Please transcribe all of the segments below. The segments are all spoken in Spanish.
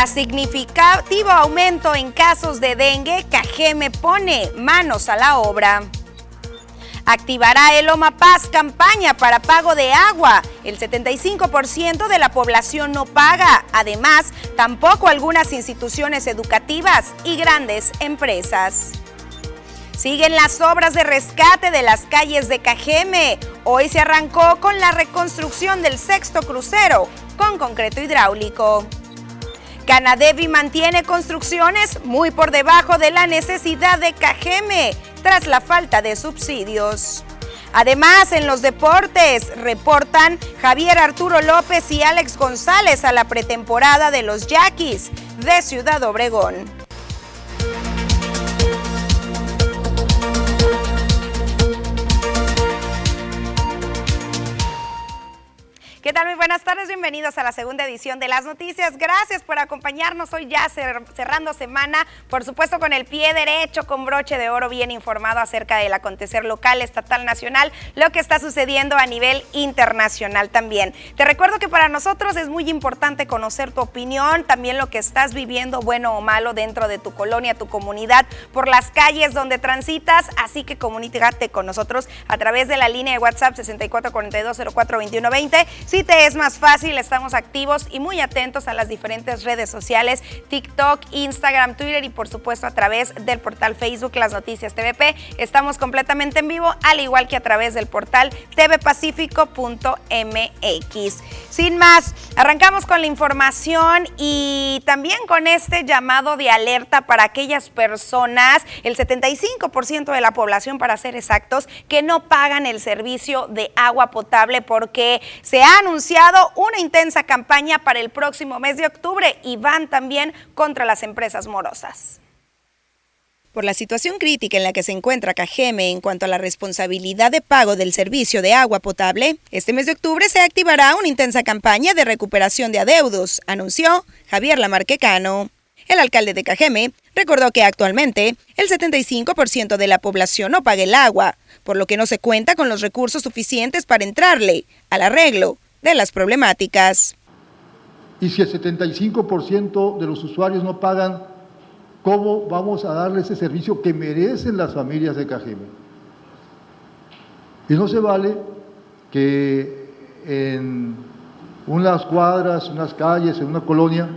Tras significativo aumento en casos de dengue, Cajeme pone manos a la obra. Activará el OMA Paz campaña para pago de agua. El 75% de la población no paga. Además, tampoco algunas instituciones educativas y grandes empresas. Siguen las obras de rescate de las calles de Cajeme. Hoy se arrancó con la reconstrucción del sexto crucero con concreto hidráulico. Canadevi mantiene construcciones muy por debajo de la necesidad de Cajeme tras la falta de subsidios. Además, en los deportes reportan Javier Arturo López y Alex González a la pretemporada de los Yaquis de Ciudad Obregón. ¿Qué tal? Muy buenas tardes, bienvenidos a la segunda edición de las noticias. Gracias por acompañarnos hoy ya cerrando semana, por supuesto con el pie derecho, con broche de oro, bien informado acerca del acontecer local, estatal, nacional, lo que está sucediendo a nivel internacional también. Te recuerdo que para nosotros es muy importante conocer tu opinión, también lo que estás viviendo, bueno o malo, dentro de tu colonia, tu comunidad, por las calles donde transitas, así que comunícate con nosotros a través de la línea de WhatsApp 6442042120 si te es más fácil, estamos activos y muy atentos a las diferentes redes sociales, TikTok, Instagram, Twitter y por supuesto a través del portal Facebook Las Noticias TVP. Estamos completamente en vivo, al igual que a través del portal tvpacífico.mx. Sin más, arrancamos con la información y también con este llamado de alerta para aquellas personas, el 75% de la población para ser exactos, que no pagan el servicio de agua potable porque se ha anunciado una intensa campaña para el próximo mes de octubre y van también contra las empresas morosas. Por la situación crítica en la que se encuentra Cajeme en cuanto a la responsabilidad de pago del servicio de agua potable, este mes de octubre se activará una intensa campaña de recuperación de adeudos, anunció Javier Lamarquecano. El alcalde de Cajeme recordó que actualmente el 75% de la población no paga el agua, por lo que no se cuenta con los recursos suficientes para entrarle al arreglo de las problemáticas. Y si el 75% de los usuarios no pagan, ¿cómo vamos a darle ese servicio que merecen las familias de Cajeme? Y no se vale que en unas cuadras, unas calles, en una colonia,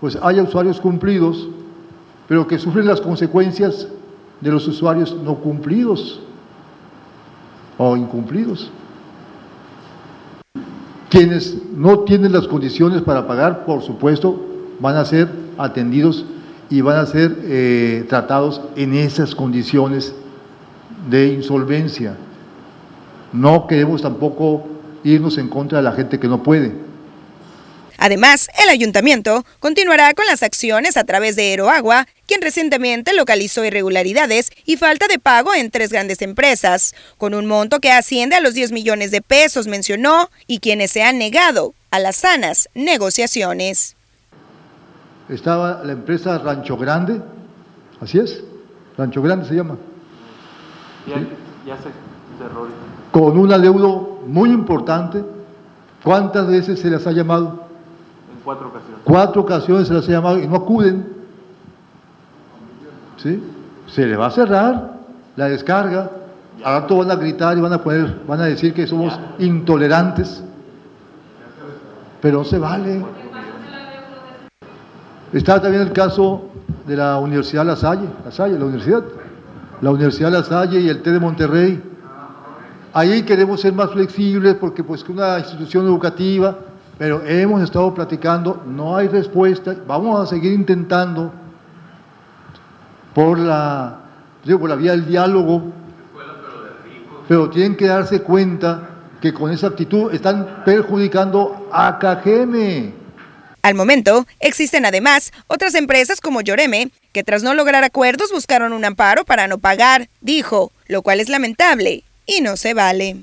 pues haya usuarios cumplidos, pero que sufren las consecuencias de los usuarios no cumplidos o incumplidos. Quienes no tienen las condiciones para pagar, por supuesto, van a ser atendidos y van a ser eh, tratados en esas condiciones de insolvencia. No queremos tampoco irnos en contra de la gente que no puede. Además, el ayuntamiento continuará con las acciones a través de Aeroagua, quien recientemente localizó irregularidades y falta de pago en tres grandes empresas, con un monto que asciende a los 10 millones de pesos, mencionó, y quienes se han negado a las sanas negociaciones. Estaba la empresa Rancho Grande, así es, Rancho Grande se llama. Ya, se cerró. Con un adeudo muy importante. ¿Cuántas veces se les ha llamado? Cuatro ocasiones. Cuatro ocasiones se les ha llamado y no acuden. ¿Sí? Se les va a cerrar la descarga. Ahora todos van a gritar y van a poner, van a decir que somos intolerantes. Pero no se vale. Está también el caso de la Universidad La Salle, La Salle, la universidad. La Universidad La Salle y el T de Monterrey. Ahí queremos ser más flexibles porque pues que una institución educativa pero hemos estado platicando, no hay respuesta, vamos a seguir intentando por la, por la vía del diálogo, pero tienen que darse cuenta que con esa actitud están perjudicando a Cajeme. Al momento, existen además otras empresas como Lloreme, que tras no lograr acuerdos buscaron un amparo para no pagar, dijo, lo cual es lamentable y no se vale.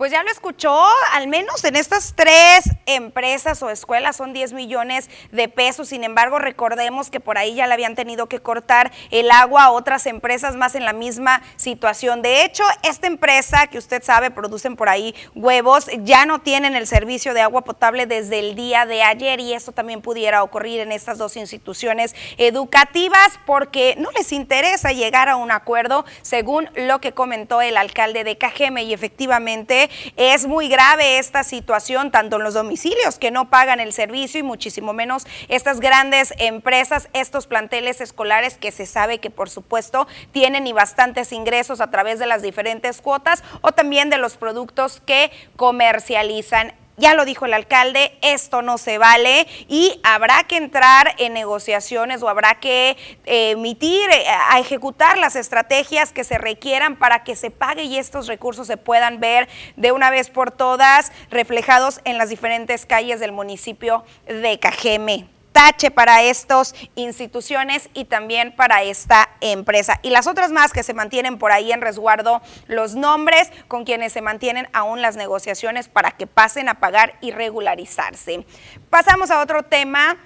Pues ya lo escuchó, al menos en estas tres empresas o escuelas son 10 millones de pesos. Sin embargo, recordemos que por ahí ya le habían tenido que cortar el agua a otras empresas más en la misma situación. De hecho, esta empresa que usted sabe producen por ahí huevos, ya no tienen el servicio de agua potable desde el día de ayer y eso también pudiera ocurrir en estas dos instituciones educativas porque no les interesa llegar a un acuerdo, según lo que comentó el alcalde de Cajeme y efectivamente es muy grave esta situación, tanto en los domicilios que no pagan el servicio y muchísimo menos estas grandes empresas, estos planteles escolares que se sabe que por supuesto tienen y bastantes ingresos a través de las diferentes cuotas o también de los productos que comercializan. Ya lo dijo el alcalde, esto no se vale y habrá que entrar en negociaciones o habrá que eh, emitir, eh, a ejecutar las estrategias que se requieran para que se pague y estos recursos se puedan ver de una vez por todas reflejados en las diferentes calles del municipio de Cajeme tache para estas instituciones y también para esta empresa. Y las otras más que se mantienen por ahí en resguardo, los nombres con quienes se mantienen aún las negociaciones para que pasen a pagar y regularizarse. Pasamos a otro tema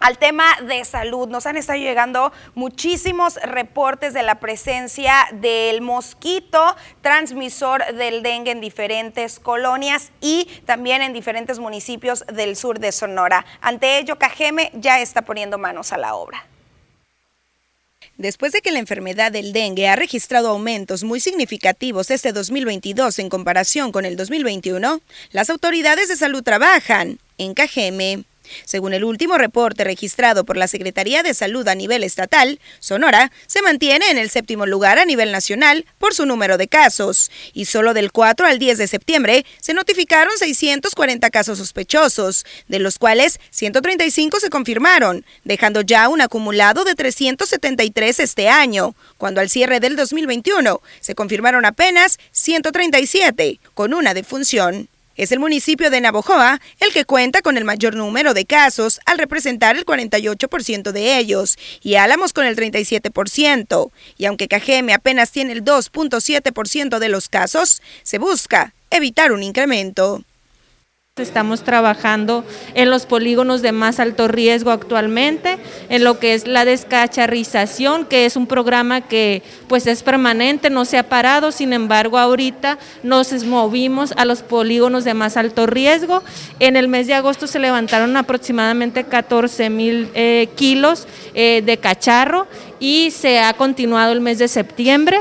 al tema de salud. Nos han estado llegando muchísimos reportes de la presencia del mosquito transmisor del dengue en diferentes colonias y también en diferentes municipios del sur de Sonora. Ante ello, Cajeme ya está poniendo manos a la obra. Después de que la enfermedad del dengue ha registrado aumentos muy significativos este 2022 en comparación con el 2021, las autoridades de salud trabajan en Cajeme. Según el último reporte registrado por la Secretaría de Salud a nivel estatal, Sonora se mantiene en el séptimo lugar a nivel nacional por su número de casos, y solo del 4 al 10 de septiembre se notificaron 640 casos sospechosos, de los cuales 135 se confirmaron, dejando ya un acumulado de 373 este año, cuando al cierre del 2021 se confirmaron apenas 137, con una defunción. Es el municipio de Navojoa el que cuenta con el mayor número de casos al representar el 48% de ellos y Álamos con el 37%. Y aunque Cajeme apenas tiene el 2.7% de los casos, se busca evitar un incremento. Estamos trabajando en los polígonos de más alto riesgo actualmente, en lo que es la descacharrización, que es un programa que pues es permanente, no se ha parado, sin embargo ahorita nos movimos a los polígonos de más alto riesgo. En el mes de agosto se levantaron aproximadamente 14 mil eh, kilos eh, de cacharro y se ha continuado el mes de septiembre.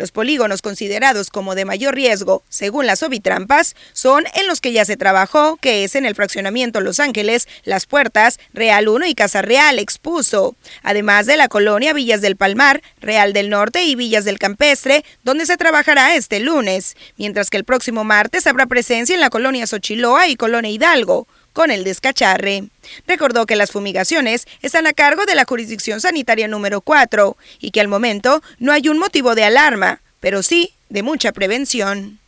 Los polígonos considerados como de mayor riesgo, según las Ovitrampas, son en los que ya se trabajó, que es en el fraccionamiento Los Ángeles, Las Puertas, Real 1 y Casa Real expuso, además de la colonia Villas del Palmar, Real del Norte y Villas del Campestre, donde se trabajará este lunes, mientras que el próximo martes habrá presencia en la colonia Xochiloa y colonia Hidalgo con el descacharre. Recordó que las fumigaciones están a cargo de la jurisdicción sanitaria número 4 y que al momento no hay un motivo de alarma, pero sí de mucha prevención.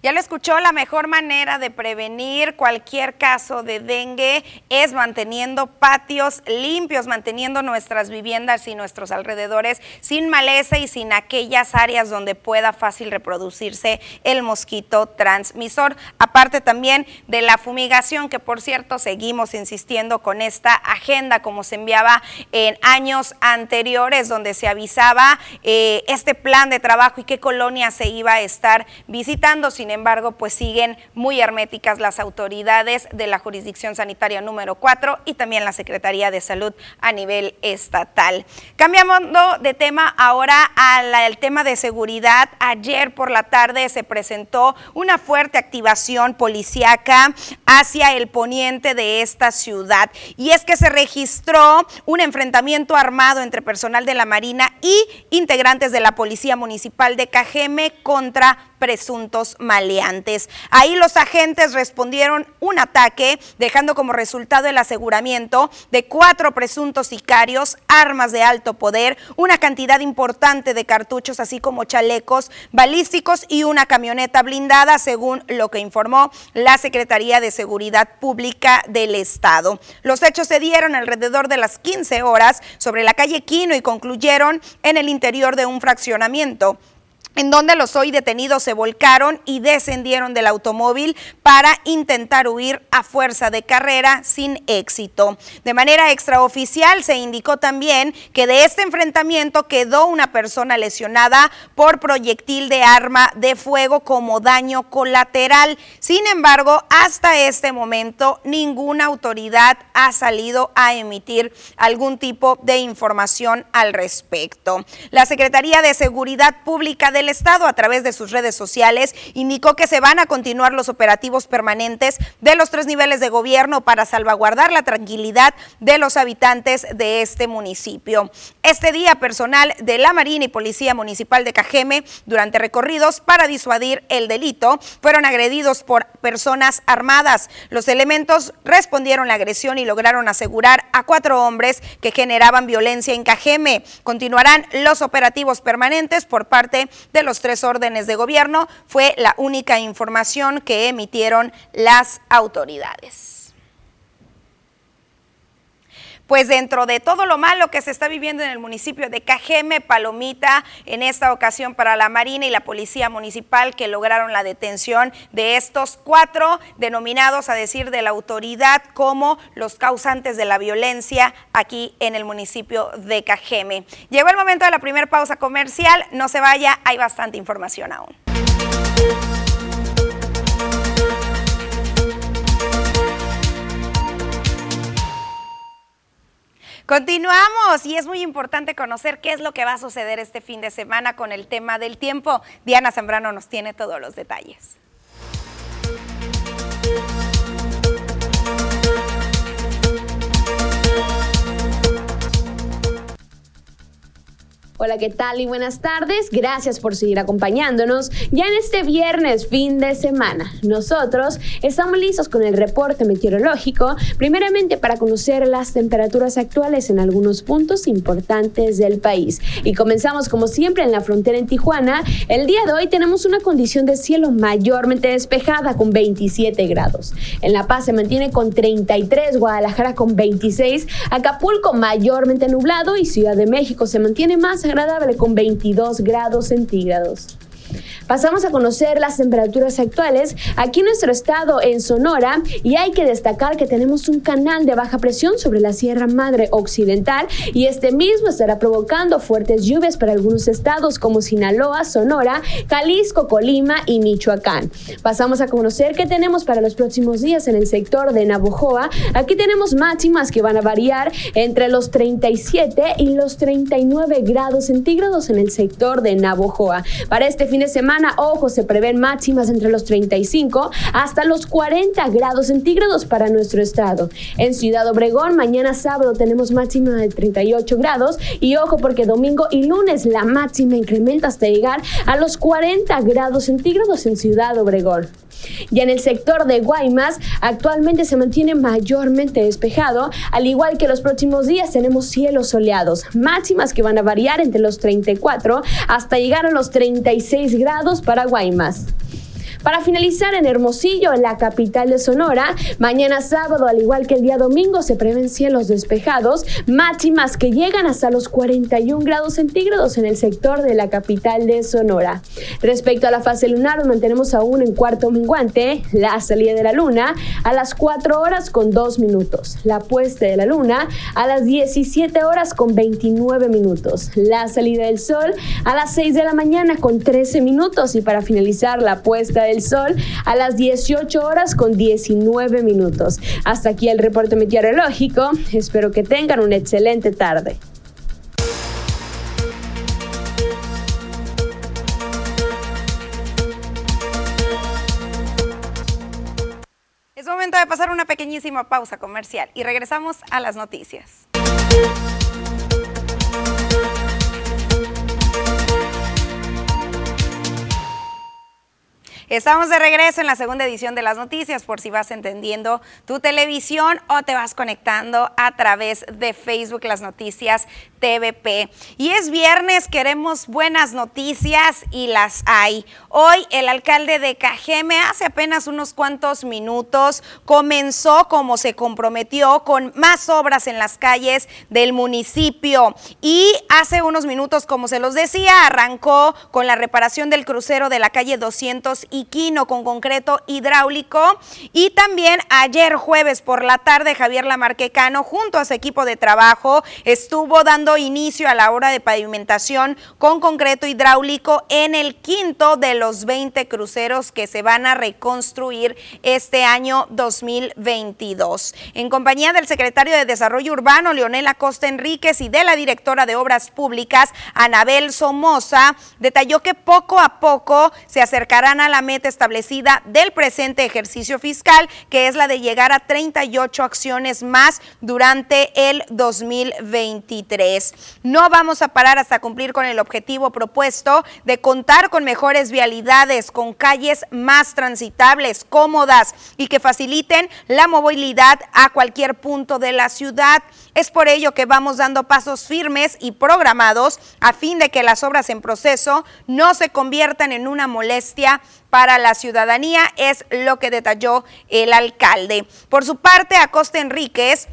Ya lo escuchó, la mejor manera de prevenir cualquier caso de dengue es manteniendo patios limpios, manteniendo nuestras viviendas y nuestros alrededores sin maleza y sin aquellas áreas donde pueda fácil reproducirse el mosquito transmisor. Aparte también de la fumigación, que por cierto seguimos insistiendo con esta agenda como se enviaba en años anteriores, donde se avisaba eh, este plan de trabajo y qué colonia se iba a estar visitando. Embargo, pues siguen muy herméticas las autoridades de la jurisdicción sanitaria número 4 y también la Secretaría de Salud a nivel estatal. Cambiamos de tema ahora al tema de seguridad. Ayer por la tarde se presentó una fuerte activación policíaca hacia el poniente de esta ciudad y es que se registró un enfrentamiento armado entre personal de la Marina y integrantes de la Policía Municipal de Cajeme contra presuntos maleantes. Ahí los agentes respondieron un ataque, dejando como resultado el aseguramiento de cuatro presuntos sicarios, armas de alto poder, una cantidad importante de cartuchos, así como chalecos balísticos y una camioneta blindada, según lo que informó la Secretaría de Seguridad Pública del Estado. Los hechos se dieron alrededor de las 15 horas sobre la calle Quino y concluyeron en el interior de un fraccionamiento. En donde los hoy detenidos se volcaron y descendieron del automóvil para intentar huir a fuerza de carrera sin éxito. De manera extraoficial se indicó también que de este enfrentamiento quedó una persona lesionada por proyectil de arma de fuego como daño colateral. Sin embargo, hasta este momento ninguna autoridad ha salido a emitir algún tipo de información al respecto. La Secretaría de Seguridad Pública del Estado a través de sus redes sociales indicó que se van a continuar los operativos permanentes de los tres niveles de gobierno para salvaguardar la tranquilidad de los habitantes de este municipio. Este día personal de la Marina y Policía Municipal de Cajeme durante recorridos para disuadir el delito fueron agredidos por personas armadas. Los elementos respondieron la agresión y lograron asegurar a cuatro hombres que generaban violencia en Cajeme. Continuarán los operativos permanentes por parte de los tres órdenes de gobierno fue la única información que emitieron las autoridades. Pues dentro de todo lo malo que se está viviendo en el municipio de Cajeme, Palomita, en esta ocasión para la Marina y la Policía Municipal que lograron la detención de estos cuatro denominados a decir de la autoridad como los causantes de la violencia aquí en el municipio de Cajeme. Llegó el momento de la primera pausa comercial, no se vaya, hay bastante información aún. Continuamos y es muy importante conocer qué es lo que va a suceder este fin de semana con el tema del tiempo. Diana Zambrano nos tiene todos los detalles. Hola, ¿qué tal y buenas tardes? Gracias por seguir acompañándonos ya en este viernes, fin de semana. Nosotros estamos listos con el reporte meteorológico, primeramente para conocer las temperaturas actuales en algunos puntos importantes del país. Y comenzamos como siempre en la frontera en Tijuana. El día de hoy tenemos una condición de cielo mayormente despejada con 27 grados. En La Paz se mantiene con 33, Guadalajara con 26, Acapulco mayormente nublado y Ciudad de México se mantiene más agradable con 22 grados centígrados. Pasamos a conocer las temperaturas actuales aquí en nuestro estado en Sonora y hay que destacar que tenemos un canal de baja presión sobre la Sierra Madre Occidental y este mismo estará provocando fuertes lluvias para algunos estados como Sinaloa, Sonora, Jalisco, Colima y Michoacán. Pasamos a conocer qué tenemos para los próximos días en el sector de Navojoa. Aquí tenemos máximas que van a variar entre los 37 y los 39 grados centígrados en el sector de Navojoa. Para este fin de semana ojo, se prevén máximas entre los 35 hasta los 40 grados centígrados para nuestro estado. En Ciudad Obregón, mañana sábado tenemos máxima de 38 grados y ojo porque domingo y lunes la máxima incrementa hasta llegar a los 40 grados centígrados en Ciudad Obregón. Y en el sector de Guaymas, actualmente se mantiene mayormente despejado, al igual que los próximos días tenemos cielos soleados, máximas que van a variar entre los 34 hasta llegar a los 36 grados para Guaymas. Para finalizar en Hermosillo, la capital de Sonora, mañana sábado, al igual que el día domingo, se prevén cielos despejados, máximas que llegan hasta los 41 grados centígrados en el sector de la capital de Sonora. Respecto a la fase lunar, mantenemos aún en cuarto menguante, la salida de la luna a las 4 horas con 2 minutos, la puesta de la luna a las 17 horas con 29 minutos, la salida del sol a las 6 de la mañana con 13 minutos y para finalizar la puesta del sol a las 18 horas con 19 minutos. Hasta aquí el reporte meteorológico. Espero que tengan una excelente tarde. Es momento de pasar una pequeñísima pausa comercial y regresamos a las noticias. Estamos de regreso en la segunda edición de las noticias por si vas entendiendo tu televisión o te vas conectando a través de Facebook Las Noticias TVP. Y es viernes, queremos buenas noticias y las hay. Hoy el alcalde de Cajeme hace apenas unos cuantos minutos comenzó como se comprometió con más obras en las calles del municipio y hace unos minutos, como se los decía, arrancó con la reparación del crucero de la calle 200 y Quino con concreto hidráulico y también ayer jueves por la tarde Javier Lamarquecano junto a su equipo de trabajo estuvo dando inicio a la obra de pavimentación con concreto hidráulico en el quinto de los 20 cruceros que se van a reconstruir este año 2022. En compañía del secretario de Desarrollo Urbano, Leonel Acosta Enríquez, y de la directora de Obras Públicas, Anabel Somoza, detalló que poco a poco se acercarán a la establecida del presente ejercicio fiscal, que es la de llegar a 38 acciones más durante el 2023. No vamos a parar hasta cumplir con el objetivo propuesto de contar con mejores vialidades, con calles más transitables, cómodas y que faciliten la movilidad a cualquier punto de la ciudad. Es por ello que vamos dando pasos firmes y programados a fin de que las obras en proceso no se conviertan en una molestia para la ciudadanía, es lo que detalló el alcalde. Por su parte, Acosta Enríquez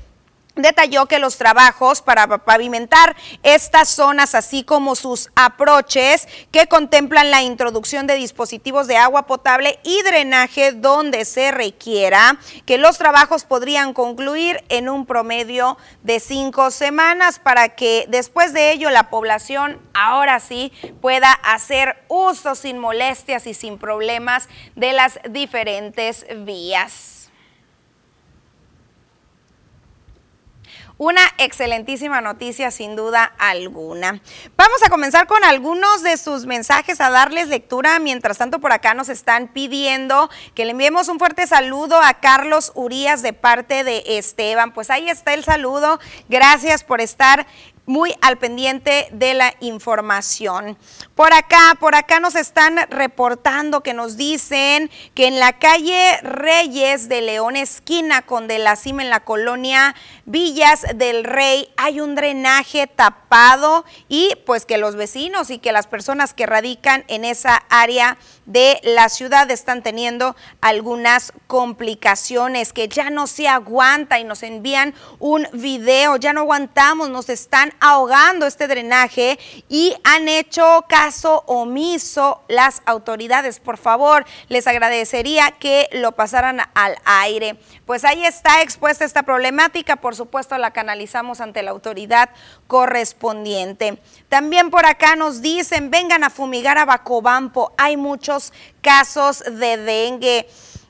detalló que los trabajos para pavimentar estas zonas, así como sus aproches que contemplan la introducción de dispositivos de agua potable y drenaje donde se requiera, que los trabajos podrían concluir en un promedio de cinco semanas para que después de ello la población ahora sí pueda hacer uso sin molestias y sin problemas de las diferentes vías. Una excelentísima noticia sin duda alguna. Vamos a comenzar con algunos de sus mensajes a darles lectura. Mientras tanto, por acá nos están pidiendo que le enviemos un fuerte saludo a Carlos Urías de parte de Esteban. Pues ahí está el saludo. Gracias por estar muy al pendiente de la información. Por acá, por acá nos están reportando que nos dicen que en la calle Reyes de León, esquina con de la Cima en la colonia Villas del Rey, hay un drenaje tapado y pues que los vecinos y que las personas que radican en esa área de la ciudad están teniendo algunas complicaciones que ya no se aguanta y nos envían un video, ya no aguantamos, nos están ahogando este drenaje y han hecho caso omiso las autoridades. Por favor, les agradecería que lo pasaran al aire. Pues ahí está expuesta esta problemática, por supuesto la canalizamos ante la autoridad correspondiente. También por acá nos dicen, vengan a fumigar a Bacobampo, hay muchos casos de dengue.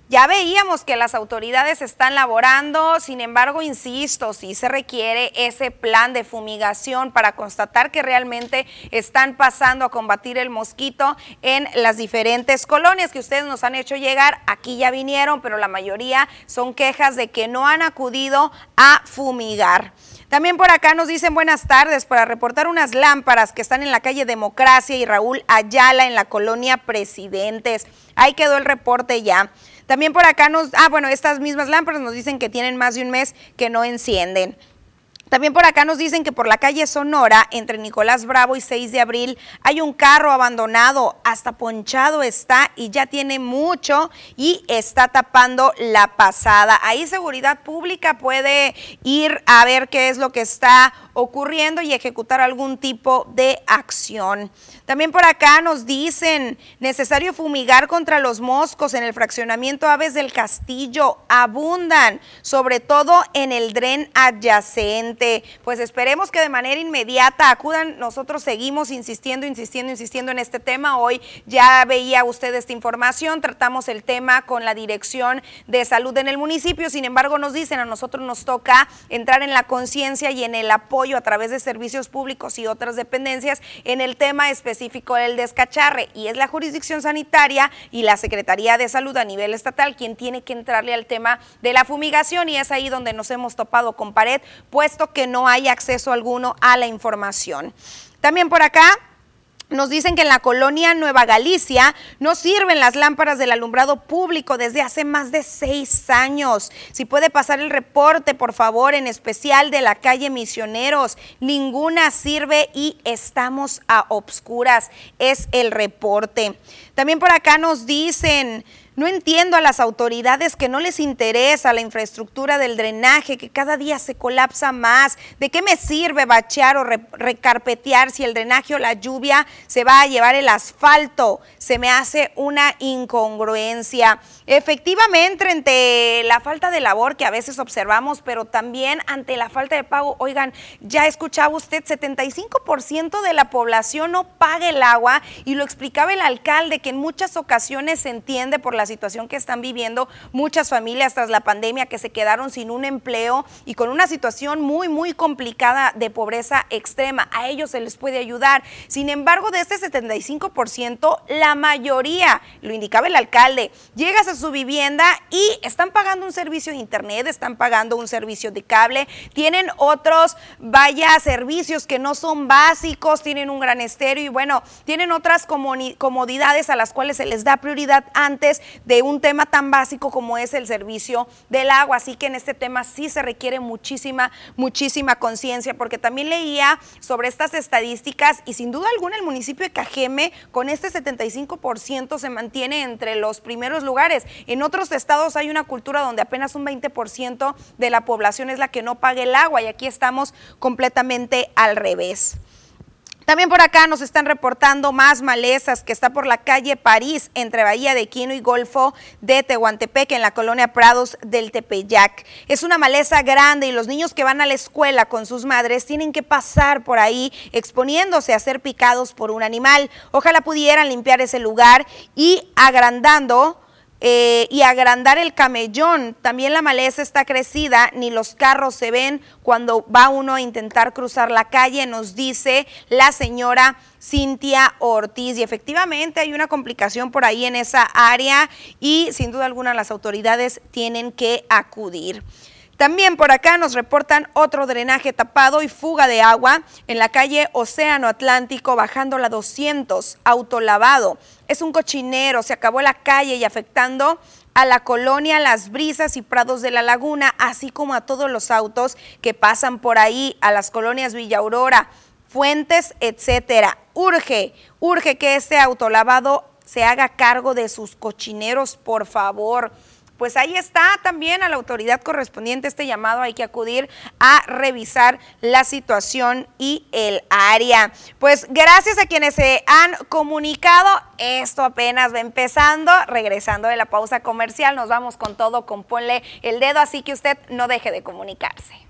Ya veíamos que las autoridades están laborando, sin embargo, insisto, sí se requiere ese plan de fumigación para constatar que realmente están pasando a combatir el mosquito en las diferentes colonias que ustedes nos han hecho llegar. Aquí ya vinieron, pero la mayoría son quejas de que no han acudido a fumigar. También por acá nos dicen buenas tardes para reportar unas lámparas que están en la calle Democracia y Raúl Ayala en la colonia Presidentes. Ahí quedó el reporte ya. También por acá nos, ah, bueno, estas mismas lámparas nos dicen que tienen más de un mes que no encienden. También por acá nos dicen que por la calle Sonora, entre Nicolás Bravo y 6 de abril, hay un carro abandonado, hasta ponchado está y ya tiene mucho y está tapando la pasada. Ahí seguridad pública puede ir a ver qué es lo que está ocurriendo y ejecutar algún tipo de acción. También por acá nos dicen, necesario fumigar contra los moscos en el fraccionamiento Aves del Castillo, abundan, sobre todo en el dren adyacente. Pues esperemos que de manera inmediata acudan, nosotros seguimos insistiendo, insistiendo, insistiendo en este tema. Hoy ya veía usted esta información, tratamos el tema con la Dirección de Salud en el municipio, sin embargo nos dicen, a nosotros nos toca entrar en la conciencia y en el apoyo a través de servicios públicos y otras dependencias en el tema específico del descacharre y es la jurisdicción sanitaria y la Secretaría de Salud a nivel estatal quien tiene que entrarle al tema de la fumigación y es ahí donde nos hemos topado con pared, puesto que no hay acceso alguno a la información. También por acá Nos dicen que en la colonia Nueva Galicia no sirven las lámparas del alumbrado público desde hace más de seis años. Si puede pasar el reporte, por favor, en especial de la calle Misioneros. Ninguna sirve y estamos a obscuras. Es el reporte. También por acá nos dicen... No entiendo a las autoridades que no les interesa la infraestructura del drenaje, que cada día se colapsa más. ¿De qué me sirve bachear o recarpetear si el drenaje o la lluvia se va a llevar el asfalto? Se me hace una incongruencia. Efectivamente, ante la falta de labor que a veces observamos, pero también ante la falta de pago, oigan, ya escuchaba usted, 75% de la población no paga el agua y lo explicaba el alcalde que en muchas ocasiones se entiende por la situación que están viviendo muchas familias tras la pandemia que se quedaron sin un empleo y con una situación muy, muy complicada de pobreza extrema. A ellos se les puede ayudar. Sin embargo, de este 75%, la mayoría, lo indicaba el alcalde, llegas a su vivienda y están pagando un servicio de internet, están pagando un servicio de cable, tienen otros, vaya, servicios que no son básicos, tienen un gran estéreo y bueno, tienen otras comodidades a las cuales se les da prioridad antes de un tema tan básico como es el servicio del agua. Así que en este tema sí se requiere muchísima, muchísima conciencia, porque también leía sobre estas estadísticas y sin duda alguna el municipio de Cajeme con este 75% se mantiene entre los primeros lugares. En otros estados hay una cultura donde apenas un 20% de la población es la que no paga el agua y aquí estamos completamente al revés. También por acá nos están reportando más malezas que está por la calle París entre Bahía de Quino y Golfo de Tehuantepec en la colonia Prados del Tepeyac. Es una maleza grande y los niños que van a la escuela con sus madres tienen que pasar por ahí exponiéndose a ser picados por un animal. Ojalá pudieran limpiar ese lugar y agrandando eh, y agrandar el camellón. También la maleza está crecida, ni los carros se ven cuando va uno a intentar cruzar la calle, nos dice la señora Cintia Ortiz. Y efectivamente hay una complicación por ahí en esa área y sin duda alguna las autoridades tienen que acudir. También por acá nos reportan otro drenaje tapado y fuga de agua en la calle Océano Atlántico bajando la 200, autolavado. Es un cochinero, se acabó la calle y afectando a la colonia Las Brisas y Prados de la Laguna, así como a todos los autos que pasan por ahí, a las colonias Villa Aurora, Fuentes, etcétera. Urge, urge que este autolavado se haga cargo de sus cochineros, por favor pues ahí está también a la autoridad correspondiente este llamado, hay que acudir a revisar la situación y el área. Pues gracias a quienes se han comunicado, esto apenas va empezando, regresando de la pausa comercial, nos vamos con todo, con ponle el dedo, así que usted no deje de comunicarse.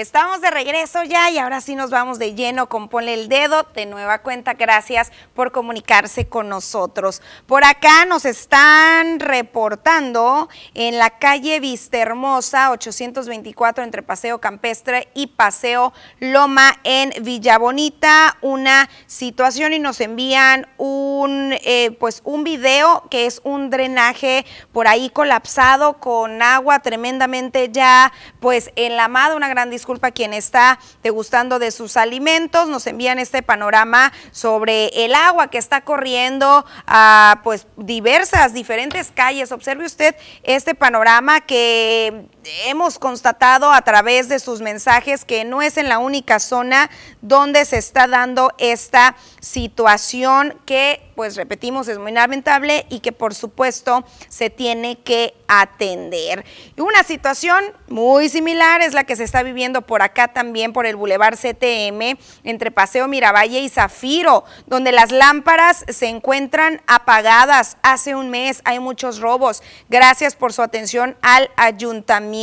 Estamos de regreso ya y ahora sí nos vamos de lleno con Ponle el Dedo. De nueva cuenta, gracias por comunicarse con nosotros. Por acá nos están reportando en la calle Vistahermosa 824 entre Paseo Campestre y Paseo Loma en Villa Bonita una situación y nos envían un, eh, pues un video que es un drenaje por ahí colapsado con agua tremendamente ya pues enlamada, una gran discusión disculpa quien está degustando de sus alimentos. Nos envían este panorama sobre el agua que está corriendo a pues diversas, diferentes calles. Observe usted este panorama que hemos constatado a través de sus mensajes que no es en la única zona donde se está dando esta situación que, pues repetimos, es muy lamentable y que por supuesto se tiene que atender. Una situación muy similar es la que se está viviendo por acá también por el Boulevard CTM entre Paseo Miravalle y Zafiro, donde las lámparas se encuentran apagadas. Hace un mes hay muchos robos. Gracias por su atención al ayuntamiento.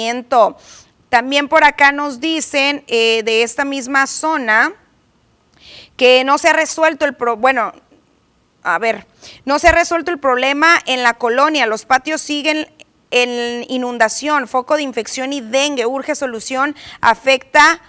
También por acá nos dicen eh, de esta misma zona que no se ha resuelto el pro, bueno, a ver, no se ha resuelto el problema en la colonia, los patios siguen en inundación, foco de infección y dengue, urge solución, afecta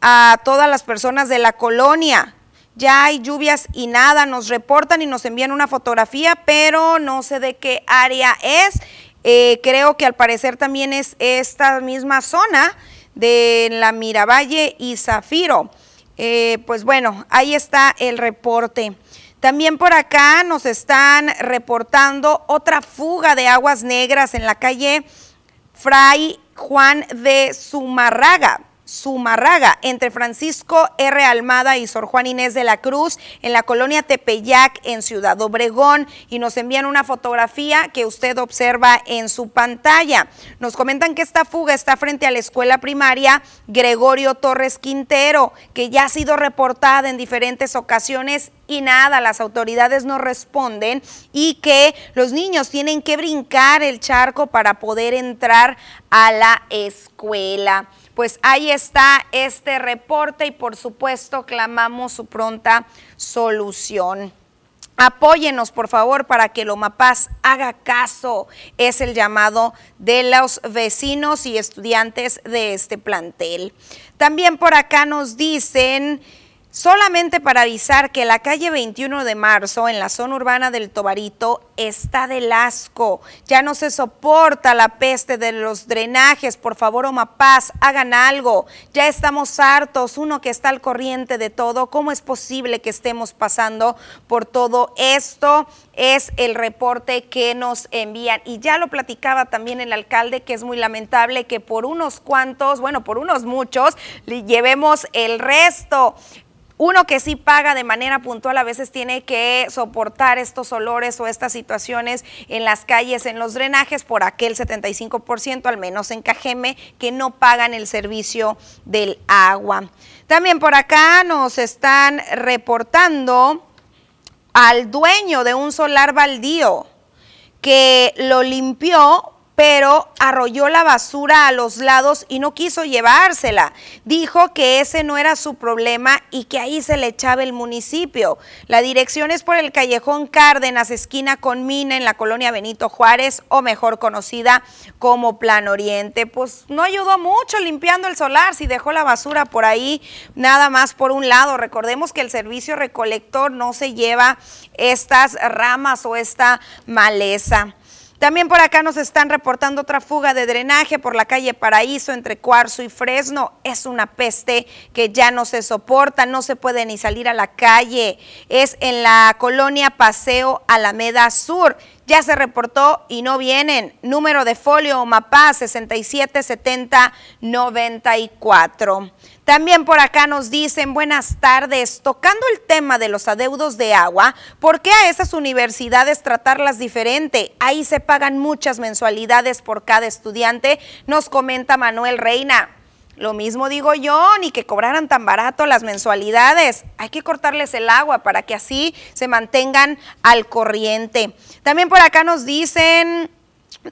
a todas las personas de la colonia. Ya hay lluvias y nada, nos reportan y nos envían una fotografía, pero no sé de qué área es Eh, creo que al parecer también es esta misma zona de la Miravalle y Zafiro. Eh, pues bueno, ahí está el reporte. También por acá nos están reportando otra fuga de aguas negras en la calle Fray Juan de Zumarraga. Zumarraga, entre Francisco R. Almada y Sor Juan Inés de la Cruz, en la colonia Tepeyac, en Ciudad Obregón, y nos envían una fotografía que usted observa en su pantalla. Nos comentan que esta fuga está frente a la escuela primaria Gregorio Torres Quintero, que ya ha sido reportada en diferentes ocasiones y nada, las autoridades no responden y que los niños tienen que brincar el charco para poder entrar a la escuela pues ahí está este reporte y por supuesto clamamos su pronta solución. Apóyenos, por favor, para que Loma Paz haga caso. Es el llamado de los vecinos y estudiantes de este plantel. También por acá nos dicen Solamente para avisar que la calle 21 de marzo en la zona urbana del Tobarito está del asco. Ya no se soporta la peste de los drenajes. Por favor, Omapaz, hagan algo. Ya estamos hartos, uno que está al corriente de todo. ¿Cómo es posible que estemos pasando por todo esto? Es el reporte que nos envían. Y ya lo platicaba también el alcalde, que es muy lamentable que por unos cuantos, bueno, por unos muchos, le llevemos el resto. Uno que sí paga de manera puntual a veces tiene que soportar estos olores o estas situaciones en las calles, en los drenajes, por aquel 75%, al menos en Cajeme, que no pagan el servicio del agua. También por acá nos están reportando al dueño de un solar baldío que lo limpió pero arrolló la basura a los lados y no quiso llevársela. Dijo que ese no era su problema y que ahí se le echaba el municipio. La dirección es por el callejón Cárdenas, esquina con Mina, en la colonia Benito Juárez, o mejor conocida como Plan Oriente. Pues no ayudó mucho limpiando el solar, si dejó la basura por ahí, nada más por un lado. Recordemos que el servicio recolector no se lleva estas ramas o esta maleza. También por acá nos están reportando otra fuga de drenaje por la calle Paraíso entre Cuarzo y Fresno. Es una peste que ya no se soporta, no se puede ni salir a la calle. Es en la colonia Paseo Alameda Sur. Ya se reportó y no vienen. Número de folio MAPA 677094. También por acá nos dicen, buenas tardes, tocando el tema de los adeudos de agua, ¿por qué a esas universidades tratarlas diferente? Ahí se pagan muchas mensualidades por cada estudiante, nos comenta Manuel Reina. Lo mismo digo yo, ni que cobraran tan barato las mensualidades. Hay que cortarles el agua para que así se mantengan al corriente. También por acá nos dicen,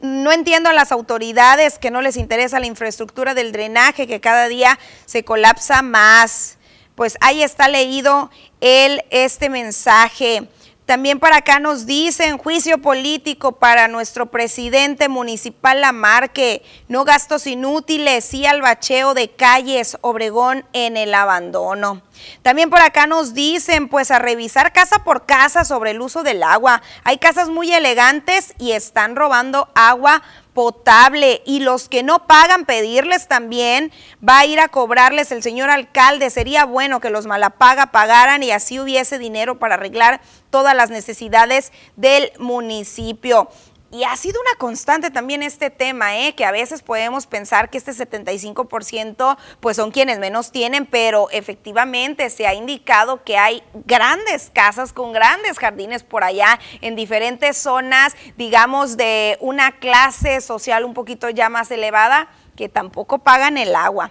no entiendo a las autoridades que no les interesa la infraestructura del drenaje, que cada día se colapsa más. Pues ahí está leído el, este mensaje. También para acá nos dicen juicio político para nuestro presidente municipal Lamarque, no gastos inútiles, sí al bacheo de calles, Obregón en el abandono. También por acá nos dicen, pues a revisar casa por casa sobre el uso del agua. Hay casas muy elegantes y están robando agua potable y los que no pagan pedirles también va a ir a cobrarles el señor alcalde. Sería bueno que los malapaga pagaran y así hubiese dinero para arreglar todas las necesidades del municipio. Y ha sido una constante también este tema, ¿eh? que a veces podemos pensar que este 75% pues son quienes menos tienen, pero efectivamente se ha indicado que hay grandes casas con grandes jardines por allá en diferentes zonas, digamos, de una clase social un poquito ya más elevada, que tampoco pagan el agua.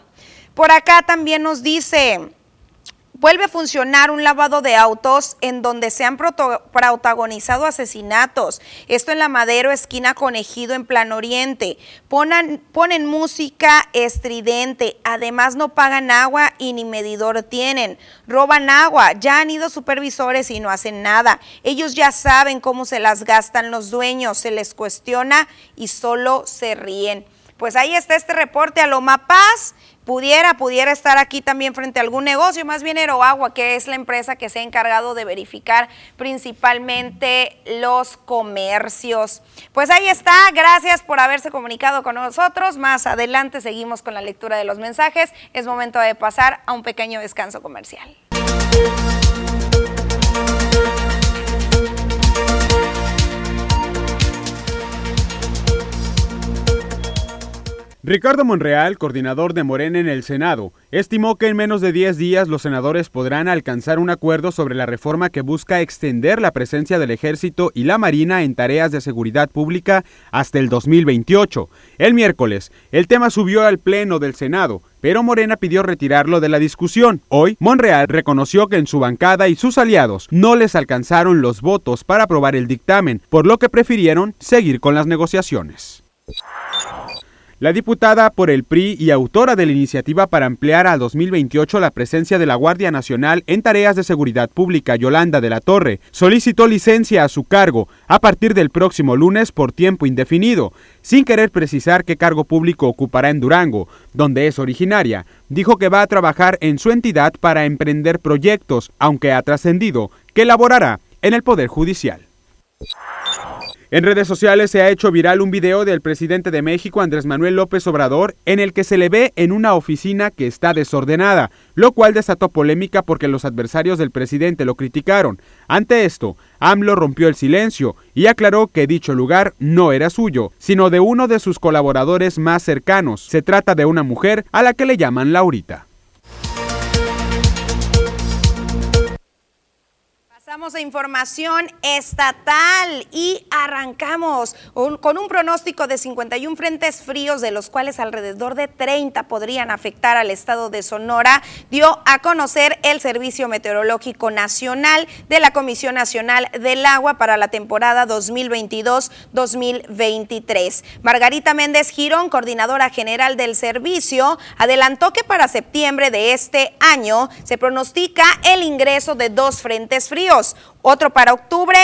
Por acá también nos dice... Vuelve a funcionar un lavado de autos en donde se han protagonizado asesinatos. Esto en la Madero, esquina Conejido, en Plan Oriente. Ponen, música estridente. Además, no pagan agua y ni medidor tienen. Roban agua. Ya han ido supervisores y no hacen nada. Ellos ya saben cómo se las gastan los dueños. Se les cuestiona y solo se ríen. Pues ahí está este reporte a Loma Paz pudiera, pudiera estar aquí también frente a algún negocio, más bien Aeroagua, que es la empresa que se ha encargado de verificar principalmente los comercios. Pues ahí está, gracias por haberse comunicado con nosotros. Más adelante seguimos con la lectura de los mensajes. Es momento de pasar a un pequeño descanso comercial. Ricardo Monreal, coordinador de Morena en el Senado, estimó que en menos de 10 días los senadores podrán alcanzar un acuerdo sobre la reforma que busca extender la presencia del ejército y la marina en tareas de seguridad pública hasta el 2028. El miércoles, el tema subió al Pleno del Senado, pero Morena pidió retirarlo de la discusión. Hoy, Monreal reconoció que en su bancada y sus aliados no les alcanzaron los votos para aprobar el dictamen, por lo que prefirieron seguir con las negociaciones. La diputada por el PRI y autora de la iniciativa para ampliar a 2028 la presencia de la Guardia Nacional en tareas de seguridad pública, Yolanda de la Torre, solicitó licencia a su cargo a partir del próximo lunes por tiempo indefinido, sin querer precisar qué cargo público ocupará en Durango, donde es originaria. Dijo que va a trabajar en su entidad para emprender proyectos, aunque ha trascendido que laborará en el Poder Judicial. En redes sociales se ha hecho viral un video del presidente de México, Andrés Manuel López Obrador, en el que se le ve en una oficina que está desordenada, lo cual desató polémica porque los adversarios del presidente lo criticaron. Ante esto, AMLO rompió el silencio y aclaró que dicho lugar no era suyo, sino de uno de sus colaboradores más cercanos. Se trata de una mujer a la que le llaman Laurita. Pasamos a información estatal y arrancamos con un pronóstico de 51 frentes fríos, de los cuales alrededor de 30 podrían afectar al estado de Sonora, dio a conocer el Servicio Meteorológico Nacional de la Comisión Nacional del Agua para la temporada 2022-2023. Margarita Méndez Girón, coordinadora general del servicio, adelantó que para septiembre de este año se pronostica el ingreso de dos frentes fríos otro para octubre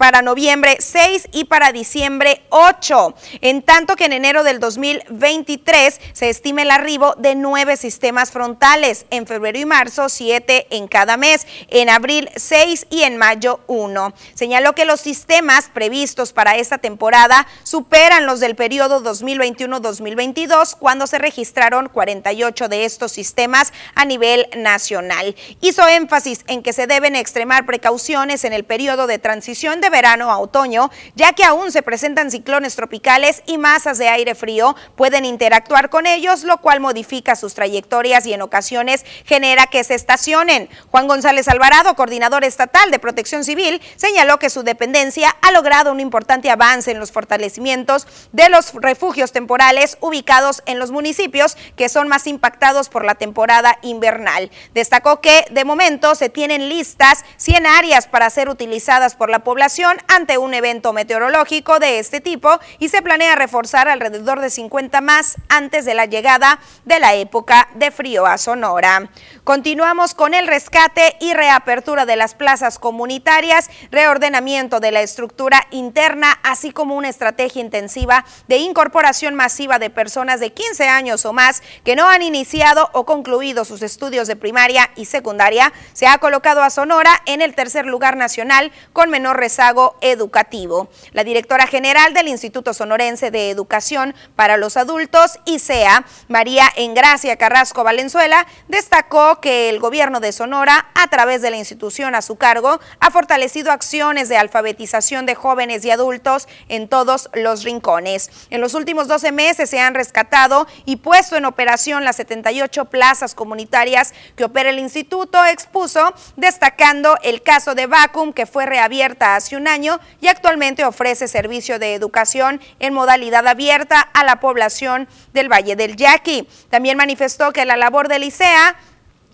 para noviembre 6 y para diciembre 8. En tanto que en enero del 2023 se estima el arribo de nueve sistemas frontales, en febrero y marzo 7 en cada mes, en abril 6 y en mayo 1. Señaló que los sistemas previstos para esta temporada superan los del periodo 2021-2022, cuando se registraron 48 de estos sistemas a nivel nacional. Hizo énfasis en que se deben extremar precauciones en el periodo de transición de verano a otoño, ya que aún se presentan ciclones tropicales y masas de aire frío pueden interactuar con ellos, lo cual modifica sus trayectorias y en ocasiones genera que se estacionen. Juan González Alvarado, coordinador estatal de Protección Civil, señaló que su dependencia ha logrado un importante avance en los fortalecimientos de los refugios temporales ubicados en los municipios que son más impactados por la temporada invernal. Destacó que de momento se tienen listas 100 áreas para ser utilizadas por la población ante un evento meteorológico de este tipo y se planea reforzar alrededor de 50 más antes de la llegada de la época de frío a Sonora. Continuamos con el rescate y reapertura de las plazas comunitarias, reordenamiento de la estructura interna, así como una estrategia intensiva de incorporación masiva de personas de 15 años o más que no han iniciado o concluido sus estudios de primaria y secundaria, se ha colocado a Sonora en el tercer lugar nacional con menor educativo. La directora general del Instituto Sonorense de Educación para los Adultos, ICEA, María Engracia Carrasco Valenzuela, destacó que el gobierno de Sonora, a través de la institución a su cargo, ha fortalecido acciones de alfabetización de jóvenes y adultos en todos los rincones. En los últimos 12 meses se han rescatado y puesto en operación las 78 plazas comunitarias que opera el instituto, expuso, destacando el caso de Vacum, que fue reabierta un año y actualmente ofrece servicio de educación en modalidad abierta a la población del Valle del Yaqui. También manifestó que la labor del ICEA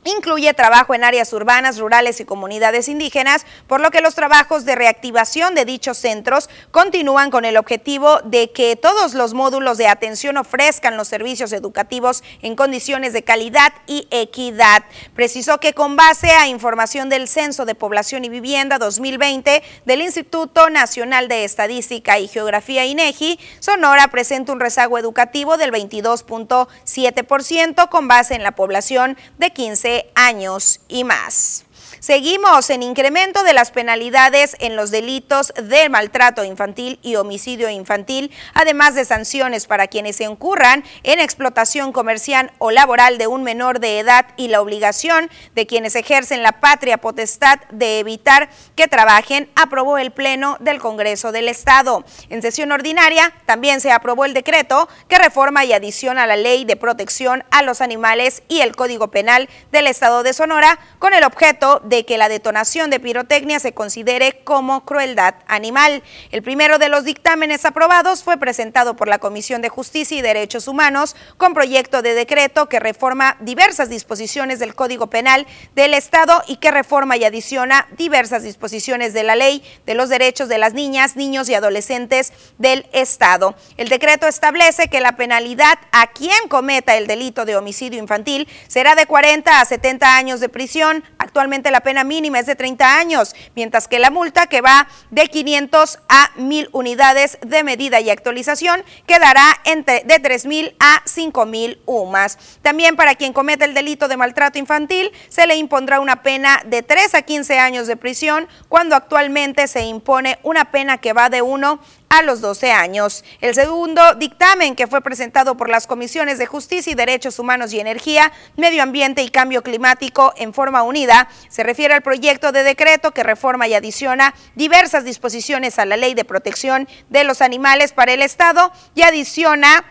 Incluye trabajo en áreas urbanas, rurales y comunidades indígenas, por lo que los trabajos de reactivación de dichos centros continúan con el objetivo de que todos los módulos de atención ofrezcan los servicios educativos en condiciones de calidad y equidad. Precisó que con base a información del Censo de Población y Vivienda 2020 del Instituto Nacional de Estadística y Geografía INEGI, Sonora presenta un rezago educativo del 22.7% con base en la población de 15 años y más. Seguimos en incremento de las penalidades en los delitos de maltrato infantil y homicidio infantil, además de sanciones para quienes se incurran en explotación comercial o laboral de un menor de edad y la obligación de quienes ejercen la patria potestad de evitar que trabajen, aprobó el Pleno del Congreso del Estado. En sesión ordinaria también se aprobó el decreto que reforma y adiciona la Ley de Protección a los Animales y el Código Penal del Estado de Sonora con el objeto de que la detonación de pirotecnia se considere como crueldad animal. El primero de los dictámenes aprobados fue presentado por la Comisión de Justicia y Derechos Humanos con proyecto de decreto que reforma diversas disposiciones del Código Penal del Estado y que reforma y adiciona diversas disposiciones de la Ley de los Derechos de las Niñas, Niños y Adolescentes del Estado. El decreto establece que la penalidad a quien cometa el delito de homicidio infantil será de 40 a 70 años de prisión. Actualmente la pena mínima es de 30 años, mientras que la multa que va de 500 a 1000 unidades de medida y actualización quedará entre de 3000 a 5000 UMAS. También para quien cometa el delito de maltrato infantil se le impondrá una pena de 3 a 15 años de prisión cuando actualmente se impone una pena que va de 1 a los 12 años. El segundo dictamen que fue presentado por las comisiones de Justicia y Derechos Humanos y Energía, Medio Ambiente y Cambio Climático en forma unida se refiere al proyecto de decreto que reforma y adiciona diversas disposiciones a la Ley de Protección de los Animales para el Estado y adiciona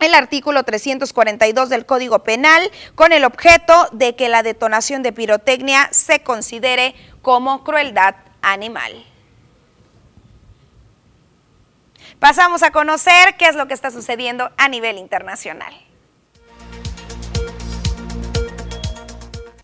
el artículo 342 del Código Penal con el objeto de que la detonación de pirotecnia se considere como crueldad animal. Pasamos a conocer qué es lo que está sucediendo a nivel internacional.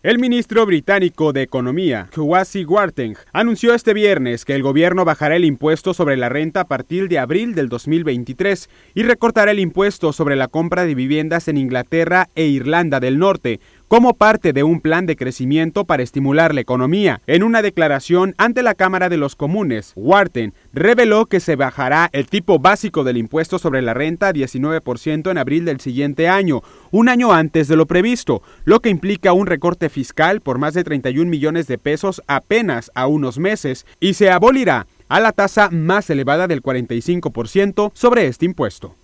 El ministro británico de Economía, Kwasi Kwarteng, anunció este viernes que el gobierno bajará el impuesto sobre la renta a partir de abril del 2023 y recortará el impuesto sobre la compra de viviendas en Inglaterra e Irlanda del Norte, como parte de un plan de crecimiento para estimular la economía. En una declaración ante la Cámara de los Comunes, Wharton reveló que se bajará el tipo básico del impuesto sobre la renta a 19% en abril del siguiente año, un año antes de lo previsto, lo que implica un recorte fiscal por más de 31 millones de pesos apenas a unos meses, y se abolirá a la tasa más elevada del 45% sobre este impuesto.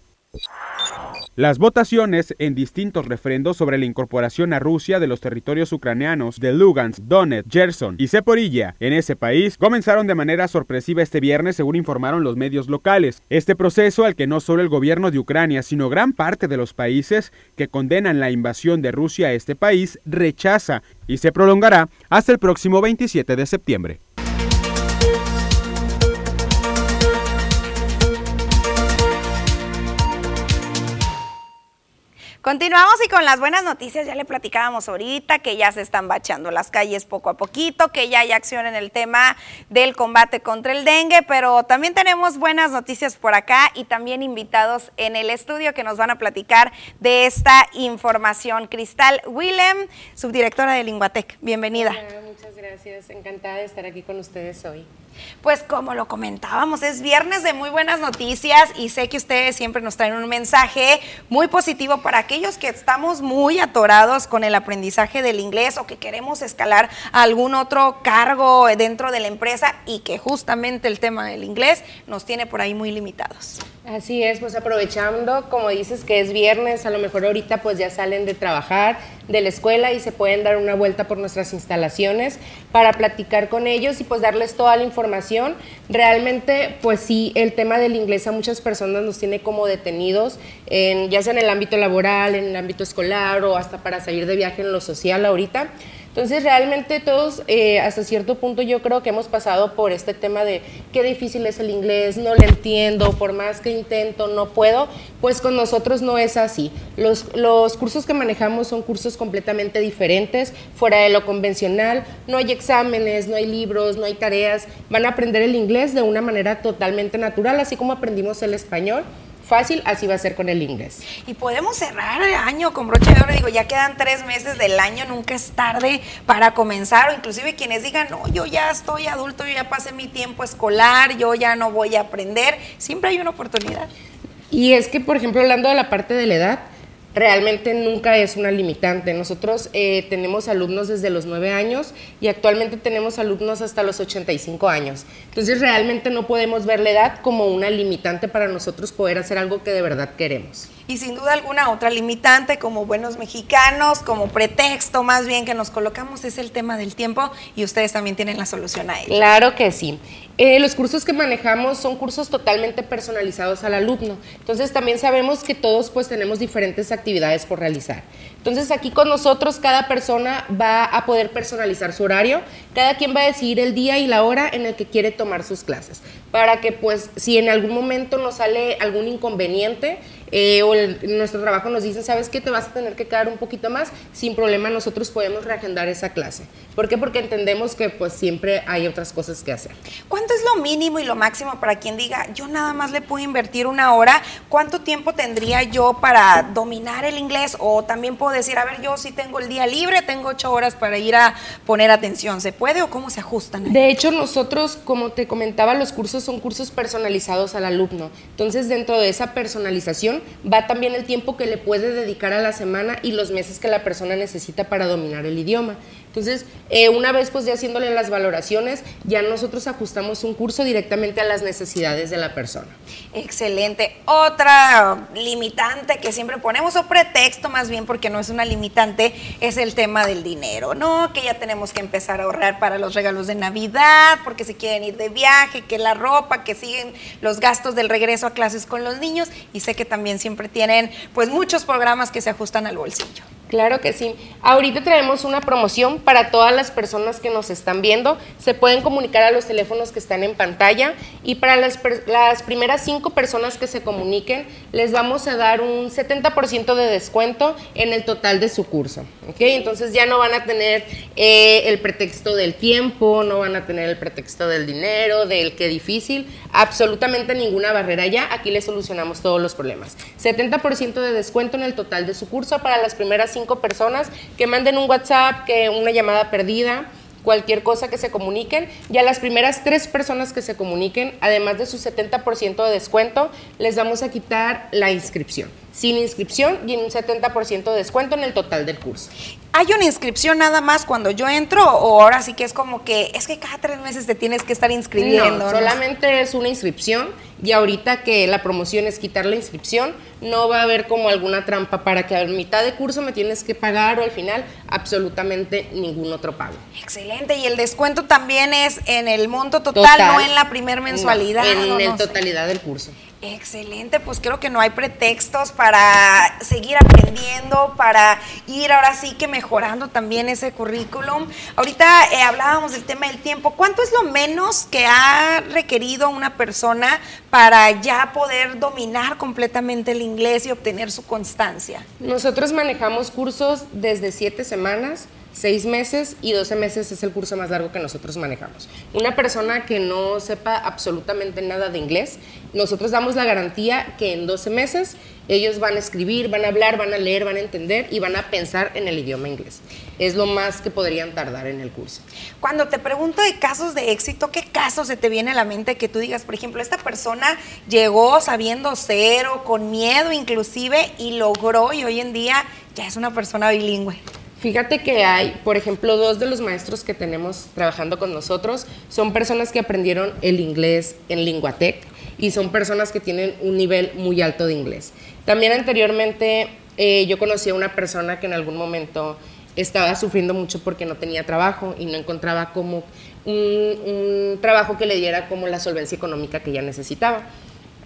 Las votaciones en distintos referendos sobre la incorporación a Rusia de los territorios ucranianos de Lugansk, Donetsk, Gerson y Zeporilla en ese país comenzaron de manera sorpresiva este viernes, según informaron los medios locales. Este proceso, al que no solo el gobierno de Ucrania, sino gran parte de los países que condenan la invasión de Rusia a este país, rechaza y se prolongará hasta el próximo 27 de septiembre. Continuamos y con las buenas noticias ya le platicábamos ahorita que ya se están bachando las calles poco a poquito, que ya hay acción en el tema del combate contra el dengue, pero también tenemos buenas noticias por acá y también invitados en el estudio que nos van a platicar de esta información. Cristal Willem, subdirectora de Linguatec, bienvenida. Muchas gracias, encantada de estar aquí con ustedes hoy. Pues como lo comentábamos, es viernes de muy buenas noticias y sé que ustedes siempre nos traen un mensaje muy positivo para aquellos que estamos muy atorados con el aprendizaje del inglés o que queremos escalar algún otro cargo dentro de la empresa y que justamente el tema del inglés nos tiene por ahí muy limitados. Así es, pues aprovechando, como dices que es viernes, a lo mejor ahorita pues ya salen de trabajar, de la escuela y se pueden dar una vuelta por nuestras instalaciones para platicar con ellos y pues darles toda la información. Realmente pues sí, el tema del inglés a muchas personas nos tiene como detenidos, en, ya sea en el ámbito laboral, en el ámbito escolar o hasta para salir de viaje en lo social ahorita. Entonces, realmente todos, eh, hasta cierto punto, yo creo que hemos pasado por este tema de qué difícil es el inglés, no lo entiendo, por más que intento, no puedo. Pues con nosotros no es así. Los, los cursos que manejamos son cursos completamente diferentes, fuera de lo convencional. No hay exámenes, no hay libros, no hay tareas. Van a aprender el inglés de una manera totalmente natural, así como aprendimos el español fácil, así va a ser con el inglés. Y podemos cerrar el año con broche de oro. Digo, ya quedan tres meses del año, nunca es tarde para comenzar. O inclusive quienes digan, no, yo ya estoy adulto, yo ya pasé mi tiempo escolar, yo ya no voy a aprender. Siempre hay una oportunidad. Y es que, por ejemplo, hablando de la parte de la edad, realmente nunca es una limitante. Nosotros eh, tenemos alumnos desde los 9 años y actualmente tenemos alumnos hasta los 85 años. Entonces realmente no podemos ver la edad como una limitante para nosotros poder hacer algo que de verdad queremos. Y sin duda alguna otra limitante como buenos mexicanos, como pretexto más bien que nos colocamos es el tema del tiempo y ustedes también tienen la solución a ello. Claro que sí. Eh, los cursos que manejamos son cursos totalmente personalizados al alumno. Entonces también sabemos que todos pues tenemos diferentes actividades por realizar. Entonces aquí con nosotros cada persona va a poder personalizar su horario, cada quien va a decidir el día y la hora en el que quiere tomar sus clases, para que pues si en algún momento nos sale algún inconveniente, eh, o nuestro trabajo nos dice, sabes que te vas a tener que quedar un poquito más, sin problema nosotros podemos reagendar esa clase. ¿Por qué? Porque entendemos que pues siempre hay otras cosas que hacer. ¿Cuánto es lo mínimo y lo máximo para quien diga, yo nada más le puedo invertir una hora? ¿Cuánto tiempo tendría yo para dominar el inglés? O también puedo decir, a ver, yo sí tengo el día libre, tengo ocho horas para ir a poner atención. ¿Se puede o cómo se ajustan? De hecho, nosotros, como te comentaba, los cursos son cursos personalizados al alumno. Entonces, dentro de esa personalización, va también el tiempo que le puede dedicar a la semana y los meses que la persona necesita para dominar el idioma. Entonces, eh, una vez pues ya haciéndole las valoraciones, ya nosotros ajustamos un curso directamente a las necesidades de la persona. Excelente. Otra limitante que siempre ponemos, o pretexto más bien, porque no es una limitante, es el tema del dinero, ¿no? Que ya tenemos que empezar a ahorrar para los regalos de Navidad, porque se quieren ir de viaje, que la ropa, que siguen los gastos del regreso a clases con los niños, y sé que también siempre tienen pues muchos programas que se ajustan al bolsillo. Claro que sí. Ahorita traemos una promoción para todas las personas que nos están viendo. Se pueden comunicar a los teléfonos que están en pantalla y para las, las primeras cinco personas que se comuniquen les vamos a dar un 70% de descuento en el total de su curso. ¿okay? Entonces ya no van a tener eh, el pretexto del tiempo, no van a tener el pretexto del dinero, del qué difícil, absolutamente ninguna barrera ya. Aquí les solucionamos todos los problemas. 70% de descuento en el total de su curso para las primeras cinco personas que manden un WhatsApp, que una llamada perdida, cualquier cosa que se comuniquen. Y a las primeras tres personas que se comuniquen, además de su 70% de descuento, les vamos a quitar la inscripción sin inscripción y un 70% de descuento en el total del curso. ¿Hay una inscripción nada más cuando yo entro o ahora sí que es como que es que cada tres meses te tienes que estar inscribiendo? No, solamente es una inscripción y ahorita que la promoción es quitar la inscripción, no va a haber como alguna trampa para que a mitad de curso me tienes que pagar o al final absolutamente ningún otro pago. Excelente, y el descuento también es en el monto total, no en la primer mensualidad. en la totalidad del curso. Excelente, pues creo que no hay pretextos para seguir aprendiendo, para ir ahora sí que mejorando también ese currículum. Ahorita eh, hablábamos del tema del tiempo. ¿Cuánto es lo menos que ha requerido una persona para ya poder dominar completamente el inglés y obtener su constancia? Nosotros manejamos cursos desde siete semanas Seis meses y 12 meses es el curso más largo que nosotros manejamos. Una persona que no sepa absolutamente nada de inglés, nosotros damos la garantía que en 12 meses ellos van a escribir, van a hablar, van a leer, van a entender y van a pensar en el idioma inglés. Es lo más que podrían tardar en el curso. Cuando te pregunto de casos de éxito, ¿qué casos se te viene a la mente que tú digas, por ejemplo, esta persona llegó sabiendo cero, con miedo inclusive, y logró y hoy en día ya es una persona bilingüe? Fíjate que hay, por ejemplo, dos de los maestros que tenemos trabajando con nosotros son personas que aprendieron el inglés en Linguatec y son personas que tienen un nivel muy alto de inglés. También anteriormente eh, yo conocí a una persona que en algún momento estaba sufriendo mucho porque no tenía trabajo y no encontraba como un, un trabajo que le diera como la solvencia económica que ella necesitaba.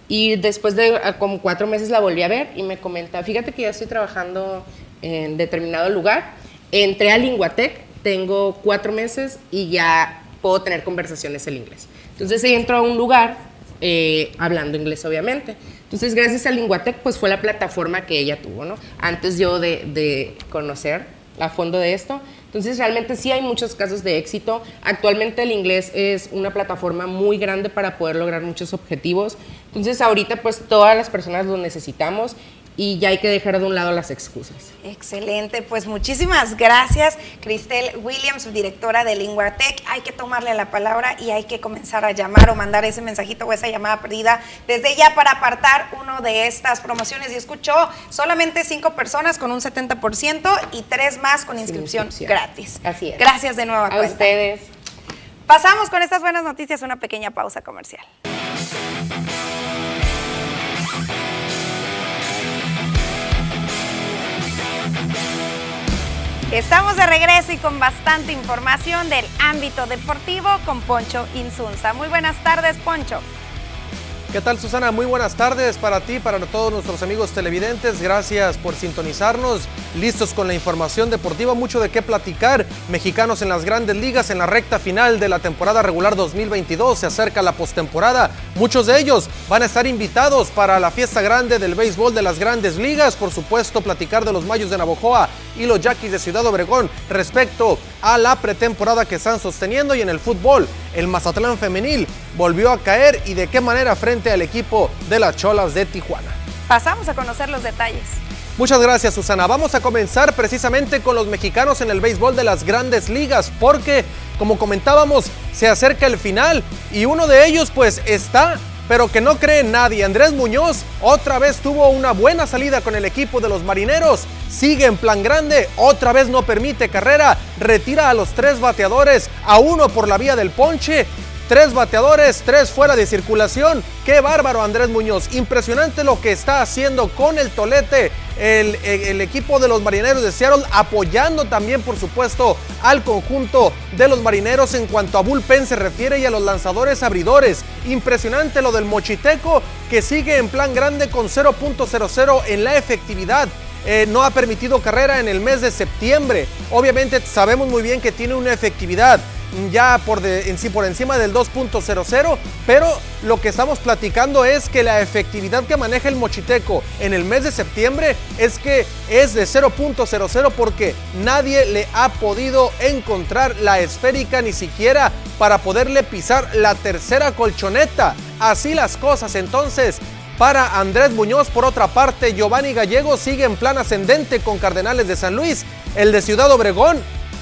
Y después de como cuatro meses la volví a ver y me comenta, fíjate que ya estoy trabajando en determinado lugar entré a Linguatec tengo cuatro meses y ya puedo tener conversaciones en inglés. Entonces entró a un lugar eh, hablando inglés, obviamente. Entonces, gracias a Linguatec, pues fue la plataforma que ella tuvo, ¿no? Antes yo de, de conocer a fondo de esto. Entonces, realmente sí hay muchos casos de éxito. Actualmente el inglés es una plataforma muy grande para poder lograr muchos objetivos. Entonces, ahorita pues todas las personas lo necesitamos y ya hay que dejar de un lado las excusas. Excelente, pues muchísimas gracias, Cristel Williams, directora de Linguatec. Hay que tomarle la palabra y hay que comenzar a llamar o mandar ese mensajito o esa llamada perdida desde ya para apartar uno de estas promociones. Y escuchó solamente cinco personas con un 70% y tres más con inscripción, gratis. Así es. Gracias de nuevo a ustedes. Pasamos con estas buenas noticias, una pequeña pausa comercial. Estamos de regreso y con bastante información del ámbito deportivo con Poncho Insunza. Muy buenas tardes, Poncho. ¿Qué tal Susana? Muy buenas tardes para ti, para todos nuestros amigos televidentes. Gracias por sintonizarnos. Listos con la información deportiva, mucho de qué platicar. Mexicanos en las grandes ligas en la recta final de la temporada regular 2022. Se acerca la postemporada. Muchos de ellos van a estar invitados para la fiesta grande del béisbol de las grandes ligas. Por supuesto, platicar de los Mayos de Navojoa y los Yaquis de Ciudad Obregón respecto a la pretemporada que están sosteniendo y en el fútbol. El Mazatlán femenil volvió a caer y de qué manera frente al equipo de las Cholas de Tijuana. Pasamos a conocer los detalles. Muchas gracias Susana. Vamos a comenzar precisamente con los mexicanos en el béisbol de las grandes ligas porque como comentábamos se acerca el final y uno de ellos pues está pero que no cree nadie. Andrés Muñoz otra vez tuvo una buena salida con el equipo de los marineros. Sigue en plan grande, otra vez no permite carrera, retira a los tres bateadores, a uno por la vía del ponche Tres bateadores, tres fuera de circulación. Qué bárbaro Andrés Muñoz. Impresionante lo que está haciendo con el tolete el, equipo de los marineros de Seattle, apoyando también, por supuesto, al conjunto de los marineros en cuanto a bullpen se refiere y a los lanzadores abridores. Impresionante lo del Mochiteco, que sigue en plan grande con 0.00 en la efectividad. Eh, no ha permitido carrera en el mes de septiembre. Obviamente sabemos muy bien que tiene una efectividad ya por, en sí, por encima del 2.00, pero lo que estamos platicando es que la efectividad que maneja el Mochiteco en el mes de septiembre es que es de 0.00 porque nadie le ha podido encontrar la esférica ni siquiera para poderle pisar la tercera colchoneta. Así las cosas entonces. Para Andrés Muñoz, por otra parte, Giovanni Gallego sigue en plan ascendente con Cardenales de San Luis. El de Ciudad Obregón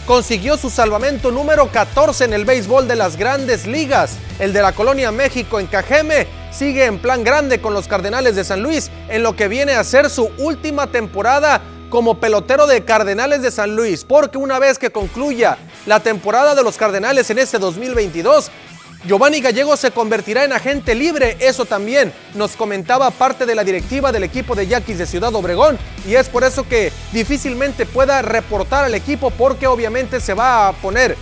consiguió su salvamento número 14 en el béisbol de las grandes ligas. El de la Colonia México en Cajeme sigue en plan grande con los Cardenales de San Luis en lo que viene a ser su última temporada como pelotero de Cardenales de San Luis, porque una vez que concluya la temporada de los Cardenales en este 2022, Giovanni Gallego se convertirá en agente libre, eso también nos comentaba parte de la directiva del equipo de Yaquis de Ciudad Obregón y es por eso que difícilmente pueda reportar al equipo porque obviamente se va a poner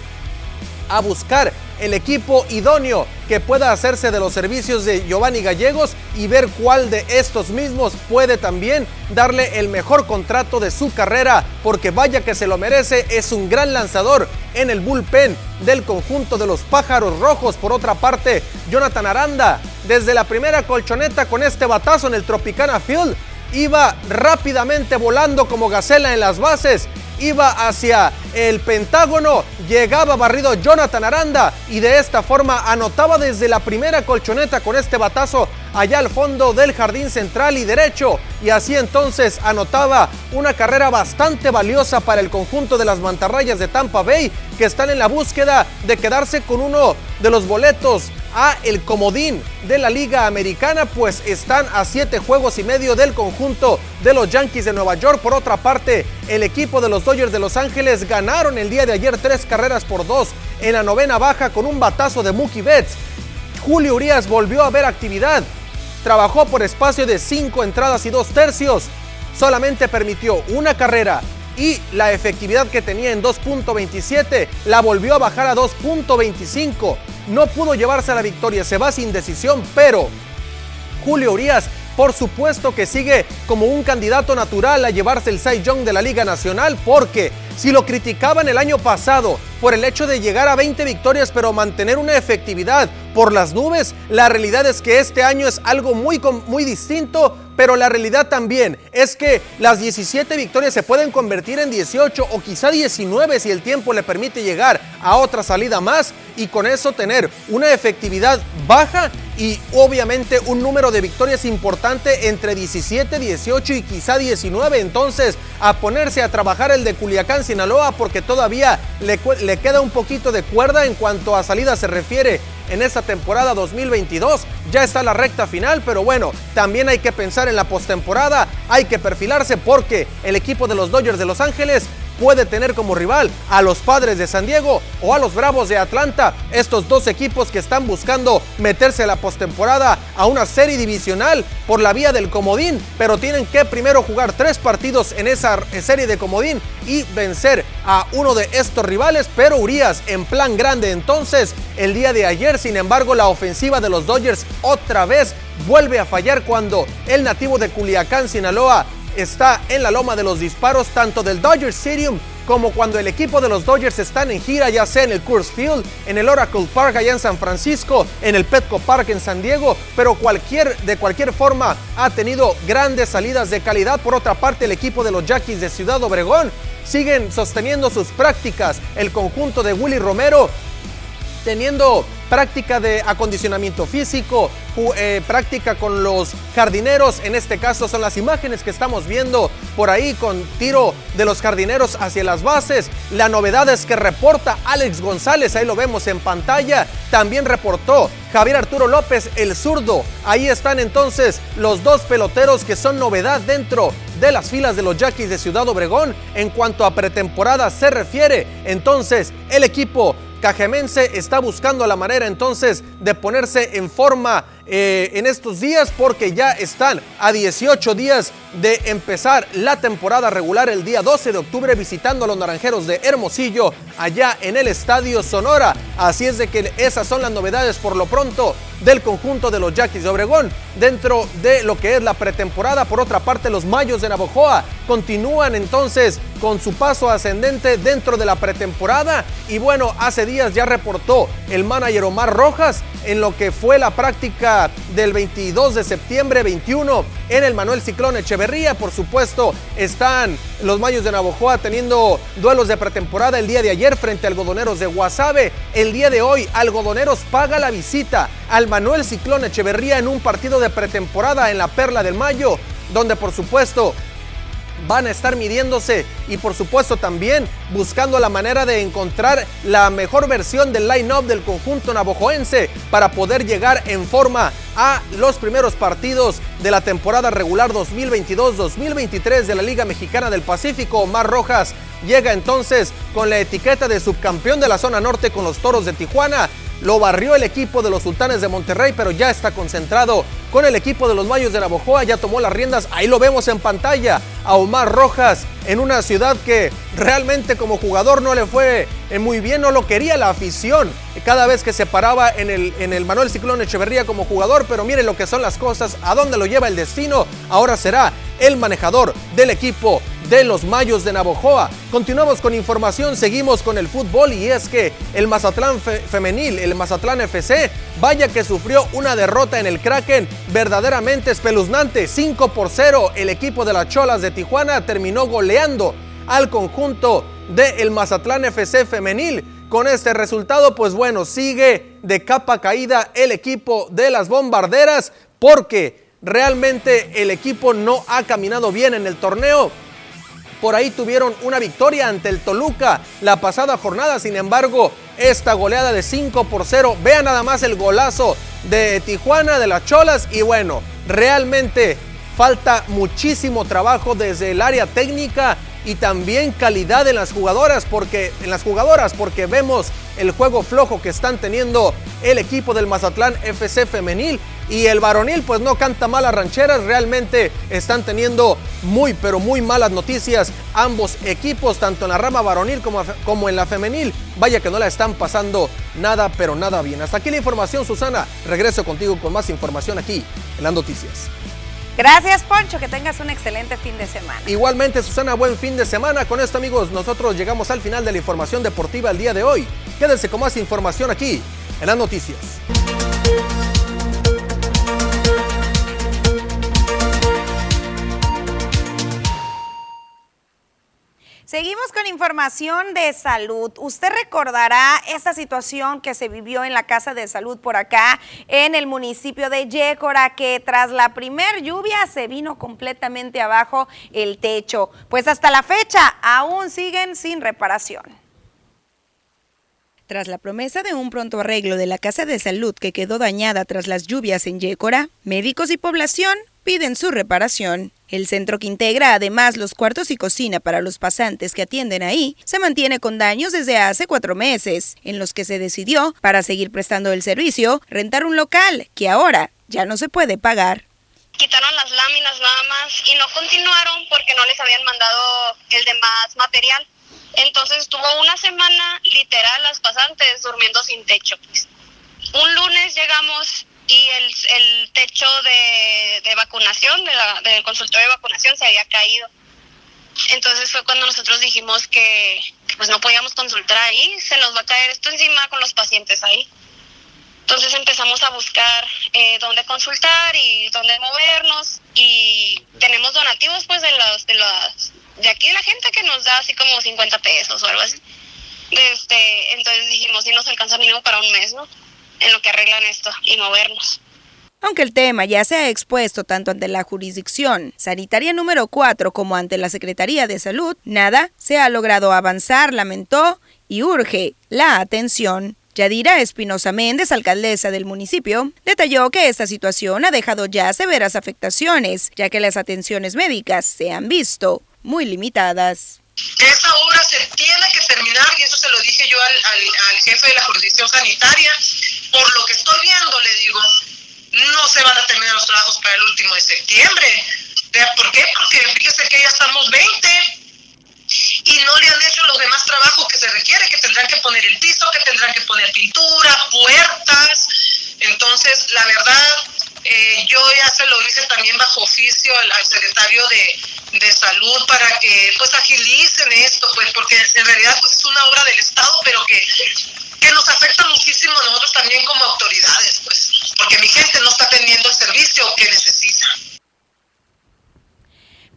a buscar el equipo idóneo que pueda hacerse de los servicios de Giovanni Gallegos y ver cuál de estos mismos puede también darle el mejor contrato de su carrera, porque vaya que se lo merece, es un gran lanzador en el bullpen del conjunto de los pájaros rojos. Por otra parte, Jonathan Aranda, desde la primera colchoneta con este batazo en el Tropicana Field, iba rápidamente volando como gacela en las bases iba hacia el Pentágono, llegaba barrido Jonathan Aranda y de esta forma anotaba desde la primera colchoneta con este batazo allá al fondo del jardín central y derecho. Y así entonces anotaba una carrera bastante valiosa para el conjunto de las mantarrayas de Tampa Bay que están en la búsqueda de quedarse con uno de los boletos a el comodín de la Liga Americana, pues están a siete juegos y medio del conjunto de los Yankees de Nueva York. Por otra parte, el equipo de los Dodgers de Los Ángeles ganaron el día de ayer tres carreras por dos en la novena baja con un batazo de Mookie Betts. Julio Urias volvió a ver actividad. Trabajó por espacio de cinco entradas y dos tercios. Solamente permitió una carrera y la efectividad que tenía en 2.27 la volvió a bajar a 2.25. No pudo llevarse a la victoria, se va sin decisión, pero Julio Urias por supuesto que sigue como un candidato natural a llevarse el Cy Young de la Liga Nacional porque si lo criticaban el año pasado por el hecho de llegar a 20 victorias pero mantener una efectividad por las nubes, la realidad es que este año es algo muy, muy distinto pero la realidad también es que las 17 victorias se pueden convertir en 18 o quizá 19 si el tiempo le permite llegar a otra salida más y con eso tener una efectividad baja y obviamente un número de victorias importante entre 17, 18 y quizá 19. Entonces, a ponerse a trabajar el de Culiacán, Sinaloa, porque todavía le, le queda un poquito de cuerda en cuanto a salida se refiere en esta temporada 2022. Ya está la recta final, pero bueno, también hay que pensar en la postemporada, hay que perfilarse porque el equipo de los Dodgers de Los Ángeles puede tener como rival a los Padres de San Diego o a los Bravos de Atlanta, estos dos equipos que están buscando meterse a la postemporada a una serie divisional por la vía del comodín, pero tienen que primero jugar tres partidos en esa serie de comodín y vencer a uno de estos rivales, pero Urias en plan grande entonces el día de ayer, sin embargo la ofensiva de los Dodgers otra vez vuelve a fallar cuando el nativo de Culiacán, Sinaloa, está en la loma de los disparos tanto del Dodger Stadium como cuando el equipo de los Dodgers están en gira, ya sea en el Coors Field, en el Oracle Park allá en San Francisco, en el Petco Park en San Diego, pero cualquier, de cualquier forma ha tenido grandes salidas de calidad. Por otra parte, el equipo de los Jackies de Ciudad Obregón siguen sosteniendo sus prácticas. El conjunto de Willy Romero teniendo práctica de acondicionamiento físico, eh, práctica con los jardineros, en este caso son las imágenes que estamos viendo por ahí con tiro de los jardineros hacia las bases. La novedad es que reporta Alex González, ahí lo vemos en pantalla, también reportó Javier Arturo López, el zurdo. Ahí están entonces los dos peloteros que son novedad dentro de las filas de los Yaquis de Ciudad Obregón en cuanto a pretemporada se refiere. Entonces, el equipo Cajemense está buscando la manera entonces de ponerse en forma eh, en estos días porque ya están a 18 días de empezar la temporada regular el día 12 de octubre visitando a los Naranjeros de Hermosillo allá en el Estadio Sonora. Así es de que esas son las novedades por lo pronto del conjunto de los Yaquis de Obregón dentro de lo que es la pretemporada. Por otra parte, los Mayos de Navojoa continúan entonces con su paso ascendente dentro de la pretemporada y bueno, hace días ya reportó el manager Omar Rojas en lo que fue la práctica del 22 de septiembre 21 en el Manuel Ciclón Echeverría. Por supuesto, están los Mayos de Navojoa teniendo duelos de pretemporada el día de ayer frente a Algodoneros de Guasave. El día de hoy, Algodoneros paga la visita al Manuel Ciclón Echeverría en un partido de pretemporada en la Perla del Mayo, donde por supuesto van a estar midiéndose y por supuesto también buscando la manera de encontrar la mejor versión del line-up del conjunto navojoense para poder llegar en forma a los primeros partidos de la temporada regular 2022-2023 de la Liga Mexicana del Pacífico. Omar Rojas llega entonces con la etiqueta de subcampeón de la zona norte con los Toros de Tijuana lo barrió el equipo de los Sultanes de Monterrey, pero ya está concentrado con el equipo de los Mayos de Navojoa, ya tomó las riendas, ahí lo vemos en pantalla, a Omar Rojas en una ciudad que realmente como jugador no le fue eh, muy bien, no lo quería la afición. Cada vez que se paraba en el, en el Manuel Ciclón Echeverría como jugador, pero miren lo que son las cosas, a dónde lo lleva el destino, ahora será el manejador del equipo de los Mayos de Navojoa. Continuamos con información, seguimos con el fútbol y es que el Mazatlán femenil, el Mazatlán FC, vaya que sufrió una derrota en el Kraken verdaderamente espeluznante. 5 por 0, el equipo de las Cholas de Tijuana terminó goleando al conjunto del el Mazatlán FC femenil. Con este resultado, pues bueno, sigue de capa caída el equipo de las bombarderas porque realmente el equipo no ha caminado bien en el torneo por ahí tuvieron una victoria ante el Toluca la pasada jornada. Sin embargo, esta goleada de 5 por 0. Vean nada más el golazo de Tijuana, de las Cholas. Y bueno, realmente falta muchísimo trabajo desde el área técnica y también calidad en las jugadoras porque en las jugadoras porque vemos el juego flojo que están teniendo el equipo del Mazatlán FC femenil y el varonil pues no canta malas rancheras, realmente están teniendo muy pero muy malas noticias ambos equipos, tanto en la rama varonil como, como en la femenil. Vaya que no la están pasando nada pero nada bien. Hasta aquí la información Susana, regreso contigo con más información aquí en las noticias. Gracias, Poncho, que tengas un excelente fin de semana. Igualmente, Susana, buen fin de semana. Con esto, amigos, nosotros llegamos al final de la información deportiva el día de hoy. Quédense con más información aquí en las noticias. Seguimos con información de salud. Usted recordará esta situación que se vivió en la Casa de Salud por acá en el municipio de Yécora, que tras la primer lluvia se vino completamente abajo el techo. Pues hasta la fecha aún siguen sin reparación. Tras la promesa de un pronto arreglo de la Casa de Salud que quedó dañada tras las lluvias en Yécora, médicos y población piden su reparación. El centro que integra además los cuartos y cocina para los pasantes que atienden ahí se mantiene con daños desde hace cuatro meses, en los que se decidió, para seguir prestando el servicio, rentar un local que ahora ya no se puede pagar. Quitaron las láminas nada más y no continuaron porque no les habían mandado el demás material. Entonces estuvo una semana literal las pasantes durmiendo sin techo. Pues. Un lunes llegamos y el, el techo de, de vacunación, de la, del consultorio de vacunación se había caído. Entonces fue cuando nosotros dijimos que, pues no podíamos consultar ahí, se nos va a caer esto encima con los pacientes ahí. Entonces empezamos a buscar eh, dónde consultar y dónde movernos y tenemos donativos pues de los de las de aquí la gente que nos da así como 50 pesos o algo así. Este, entonces dijimos, si nos alcanza mínimo para un mes, ¿no? En lo que arreglan esto y movernos. Aunque el tema ya se ha expuesto tanto ante la jurisdicción sanitaria número 4 como ante la Secretaría de Salud, nada se ha logrado avanzar, lamentó y urge la atención. Yadira Espinosa Méndez, alcaldesa del municipio, detalló que esta situación ha dejado ya severas afectaciones, ya que las atenciones médicas se han visto muy limitadas. Esa obra se tiene que terminar y eso se lo dije yo al, al, al, jefe de la jurisdicción sanitaria. Por lo que estoy viendo, le digo, no se van a terminar los trabajos para el último de septiembre. ¿Por qué? Porque fíjese que ya estamos 20 y no le han hecho los demás trabajos que se requiere, que tendrán que poner el piso, que tendrán que poner pintura, puertas. Entonces, la verdad, eh, yo ya se lo hice también bajo oficio al, secretario de, de, salud para que pues agilicen esto, pues porque en realidad pues es una obra del Estado, pero que, que nos afecta muchísimo a nosotros también como autoridades, pues, porque mi gente no está teniendo el servicio que necesita.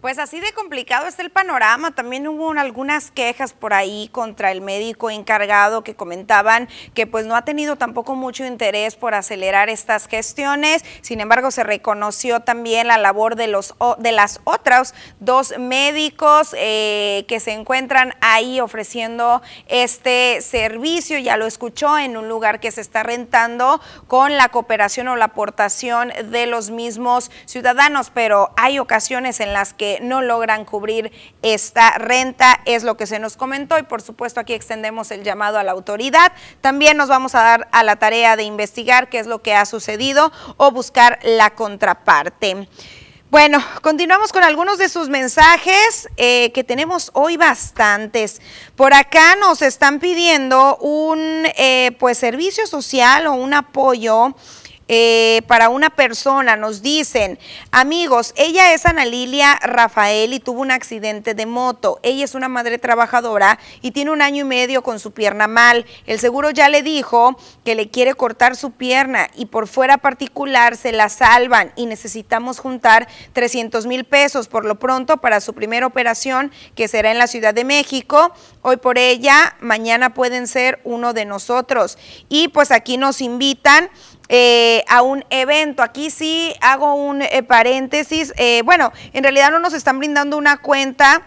Pues así de complicado está el panorama. También hubo algunas quejas por ahí contra el médico encargado que comentaban que pues no ha tenido tampoco mucho interés por acelerar estas gestiones. Sin embargo, se reconoció también la labor de los de las otras dos médicos eh, que se encuentran ahí ofreciendo este servicio. Ya lo escuchó en un lugar que se está rentando con la cooperación o la aportación de los mismos ciudadanos, pero hay ocasiones en las que no logran cubrir esta renta, es lo que se nos comentó y por supuesto aquí extendemos el llamado a la autoridad. También nos vamos a dar a la tarea de investigar qué es lo que ha sucedido o buscar la contraparte. Bueno, continuamos con algunos de sus mensajes eh, que tenemos hoy bastantes. Por acá nos están pidiendo un eh, pues servicio social o un apoyo eh, para una persona. Nos dicen, amigos, ella es Ana Lilia Rafael y tuvo un accidente de moto. Ella es una madre trabajadora y tiene un año y medio con su pierna mal. El seguro ya le dijo que le quiere cortar su pierna y por fuera particular se la salvan y necesitamos juntar 300 mil pesos por lo pronto para su primera operación que será en la Ciudad de México. Hoy por ella, mañana pueden ser uno de nosotros. Y pues aquí nos invitan eh, a un evento. Aquí sí hago un eh, paréntesis. Eh, bueno, en realidad no nos están brindando una cuenta.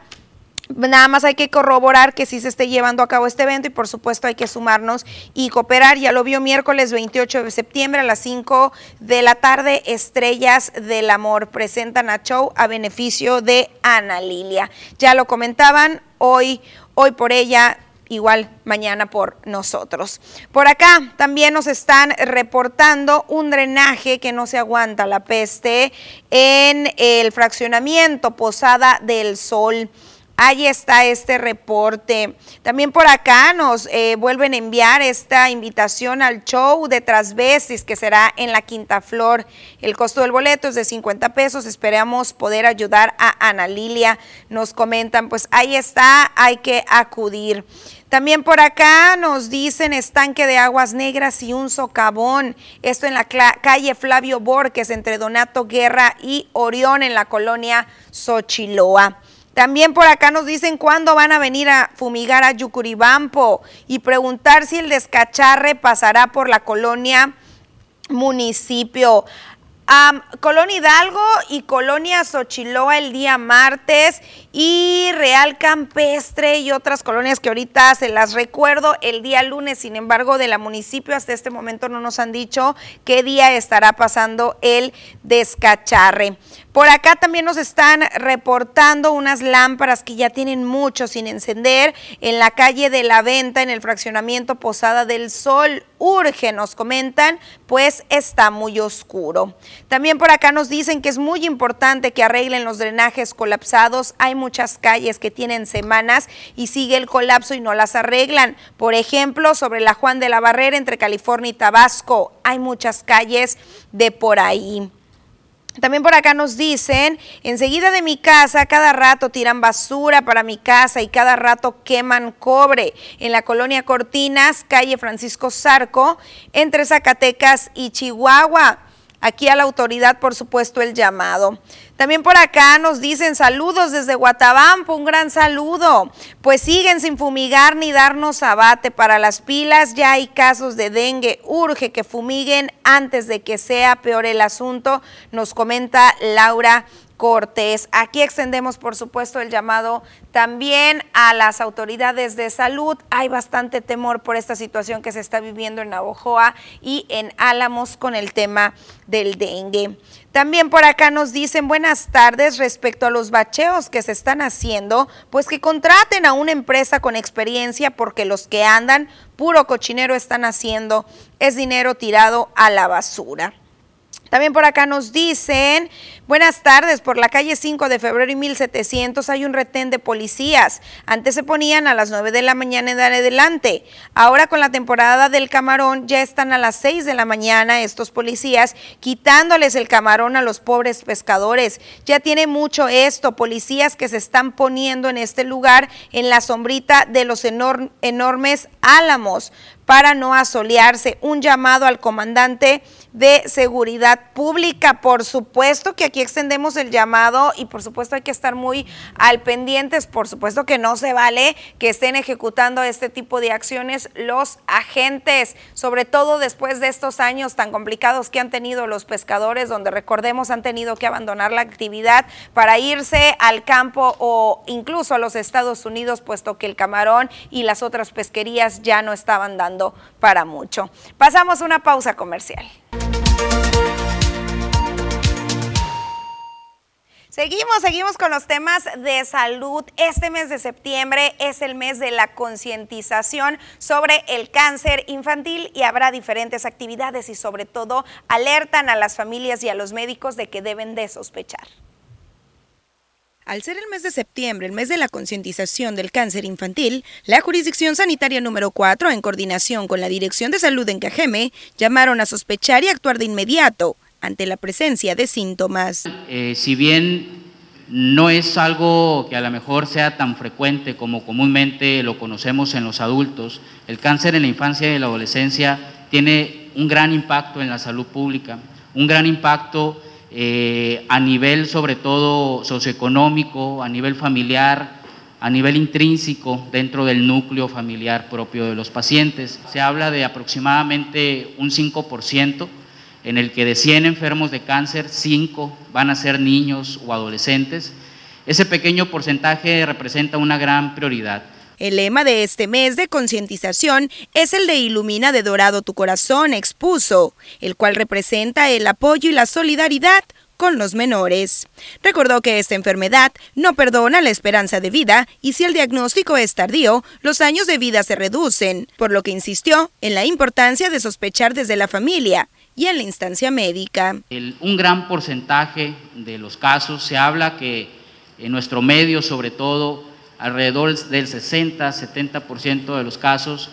Nada más hay que corroborar que sí se esté llevando a cabo este evento y por supuesto hay que sumarnos y cooperar. Ya lo vio miércoles 28 de septiembre a las 5 de la tarde, Estrellas del Amor presentan a show a beneficio de Ana Lilia. Ya lo comentaban, hoy, hoy por ella igual mañana por nosotros. Por acá también nos están reportando un drenaje que no se aguanta la peste en el fraccionamiento Posada del Sol. Ahí está este reporte. También por acá nos eh, vuelven a enviar esta invitación al show de Trasvestis que será en la Quinta Flor. El costo del boleto es de 50 pesos. Esperamos poder ayudar a Ana Lilia. Nos comentan, pues ahí está, hay que acudir. También por acá nos dicen estanque de aguas negras y un socavón. Esto en la calle Flavio Borges entre Donato Guerra y Orión en la colonia Xochiloa. También por acá nos dicen cuándo van a venir a fumigar a Yucuribampo y preguntar si el descacharre pasará por la colonia municipio. Colonia Hidalgo y Colonia Xochiloa el día martes y Real Campestre y otras colonias que ahorita se las recuerdo el día lunes, sin embargo de la municipio hasta este momento no nos han dicho qué día estará pasando el descacharre. Por acá también nos están reportando unas lámparas que ya tienen mucho sin encender en la calle de la venta en el fraccionamiento Posada del Sol. Urge, nos comentan, pues está muy oscuro. También por acá nos dicen que es muy importante que arreglen los drenajes colapsados. Hay muchas calles que tienen semanas y sigue el colapso y no las arreglan. Por ejemplo, sobre la Juan de la Barrera entre California y Tabasco. Hay muchas calles de por ahí. También por acá nos dicen, enseguida de mi casa, cada rato tiran basura para mi casa y cada rato queman cobre. En la colonia Cortinas, calle Francisco Zarco, entre Zacatecas y Chihuahua. Aquí a la autoridad, por supuesto, el llamado. También por acá nos dicen saludos desde Guatabampo, un gran saludo. Pues siguen sin fumigar ni darnos abate para las pilas, ya hay casos de dengue, urge que fumiguen antes de que sea peor el asunto, nos comenta Laura Cortés. Aquí extendemos, por supuesto, el llamado también a las autoridades de salud. Hay bastante temor por esta situación que se está viviendo en Navojoa y en Álamos con el tema del dengue. También por acá nos dicen buenas tardes respecto a los bacheos que se están haciendo, pues que contraten a una empresa con experiencia porque los que andan puro cochinero están haciendo es dinero tirado a la basura. También por acá nos dicen, buenas tardes, por la calle 5 de febrero y 1700 hay un retén de policías. Antes se ponían a las 9 de la mañana en adelante. Ahora con la temporada del camarón ya están a las 6 de la mañana estos policías quitándoles el camarón a los pobres pescadores. Ya tiene mucho esto, policías que se están poniendo en este lugar en la sombrita de los enormes álamos para no asolearse. Un llamado al comandante de seguridad pública. Por supuesto que aquí extendemos el llamado y por supuesto hay que estar muy al pendientes. Por supuesto que no se vale que estén ejecutando este tipo de acciones los agentes, sobre todo después de estos años tan complicados que han tenido los pescadores, donde recordemos han tenido que abandonar la actividad para irse al campo o incluso a los Estados Unidos, puesto que el camarón y las otras pesquerías ya no estaban dando para mucho. Pasamos una pausa comercial. Seguimos, seguimos con los temas de salud. Este mes de septiembre es el mes de la concientización sobre el cáncer infantil y habrá diferentes actividades y sobre todo alertan a las familias y a los médicos de que deben de sospechar. Al ser el mes de septiembre, el mes de la concientización del cáncer infantil, la Jurisdicción Sanitaria número 4, en coordinación con la Dirección de Salud en Cajeme, llamaron a sospechar y actuar de inmediato ante la presencia de síntomas. Eh, si bien no es algo que a lo mejor sea tan frecuente como comúnmente lo conocemos en los adultos, el cáncer en la infancia y la adolescencia tiene un gran impacto en la salud pública, un gran impacto eh, a nivel sobre todo socioeconómico, a nivel familiar, a nivel intrínseco dentro del núcleo familiar propio de los pacientes. Se habla de aproximadamente un 5% en el que de 100 enfermos de cáncer, 5 van a ser niños o adolescentes. Ese pequeño porcentaje representa una gran prioridad. El lema de este mes de concientización es el de Ilumina de Dorado tu Corazón, expuso, el cual representa el apoyo y la solidaridad con los menores. Recordó que esta enfermedad no perdona la esperanza de vida y si el diagnóstico es tardío, los años de vida se reducen, por lo que insistió en la importancia de sospechar desde la familia y en la instancia médica. un gran porcentaje de los casos se habla que en nuestro medio, sobre todo, alrededor del 60-70% de los casos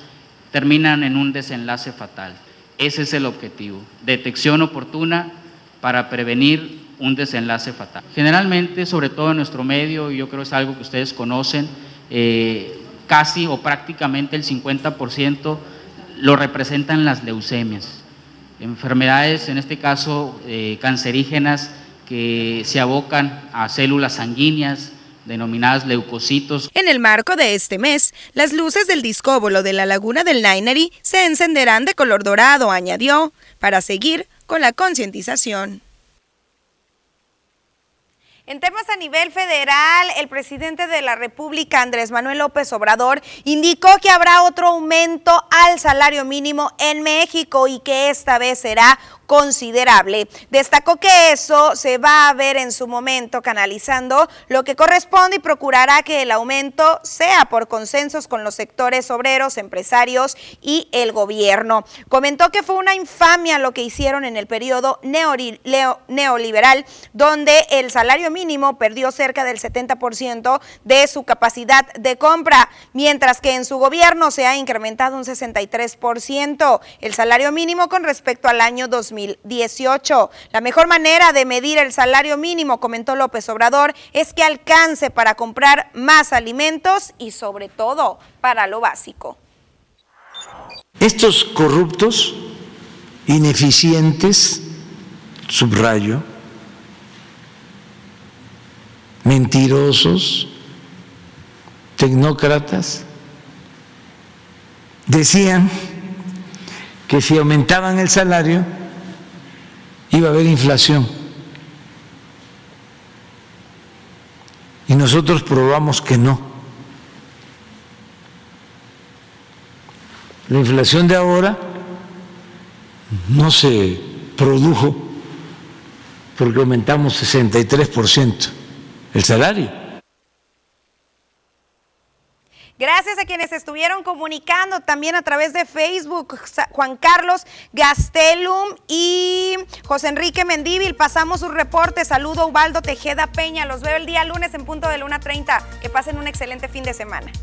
terminan en un desenlace fatal. Ese es el objetivo, detección oportuna para prevenir un desenlace fatal. Generalmente, sobre todo en nuestro medio, y yo creo que es algo que ustedes conocen, eh, casi o prácticamente el 50% lo representan las leucemias, enfermedades, en este caso eh, cancerígenas, que se abocan a células sanguíneas, denominadas leucocitos. En el marco de este mes, las luces del discóbolo de la laguna del Nainari se encenderán de color dorado, añadió, para seguir con la concientización. En temas a nivel federal, el presidente de la República, Andrés Manuel López Obrador, indicó que habrá otro aumento al salario mínimo en México y que esta vez será considerable. Destacó que eso se va a ver en su momento canalizando lo que corresponde y procurará que el aumento sea por consensos con los sectores obreros, empresarios y el gobierno. Comentó que fue una infamia lo que hicieron en el periodo neoliberal, donde el salario mínimo perdió cerca del 70% de su capacidad de compra, mientras que en su gobierno se ha incrementado un 63% el salario mínimo con respecto al año 2000. 2018. La mejor manera de medir el salario mínimo, comentó López Obrador, es que alcance para comprar más alimentos y sobre todo para lo básico. Estos corruptos, ineficientes, subrayo, mentirosos, tecnócratas, decían que si aumentaban el salario, iba a haber inflación. Y nosotros probamos que no. La inflación de ahora no se produjo porque aumentamos 63% el salario. Gracias a quienes estuvieron comunicando también a través de Facebook, Juan Carlos Gastelum y José Enrique Mendíbil. Pasamos sus reportes. Saludo Ubaldo Tejeda Peña. Los veo el día lunes en punto de Luna 30. Que pasen un excelente fin de semana.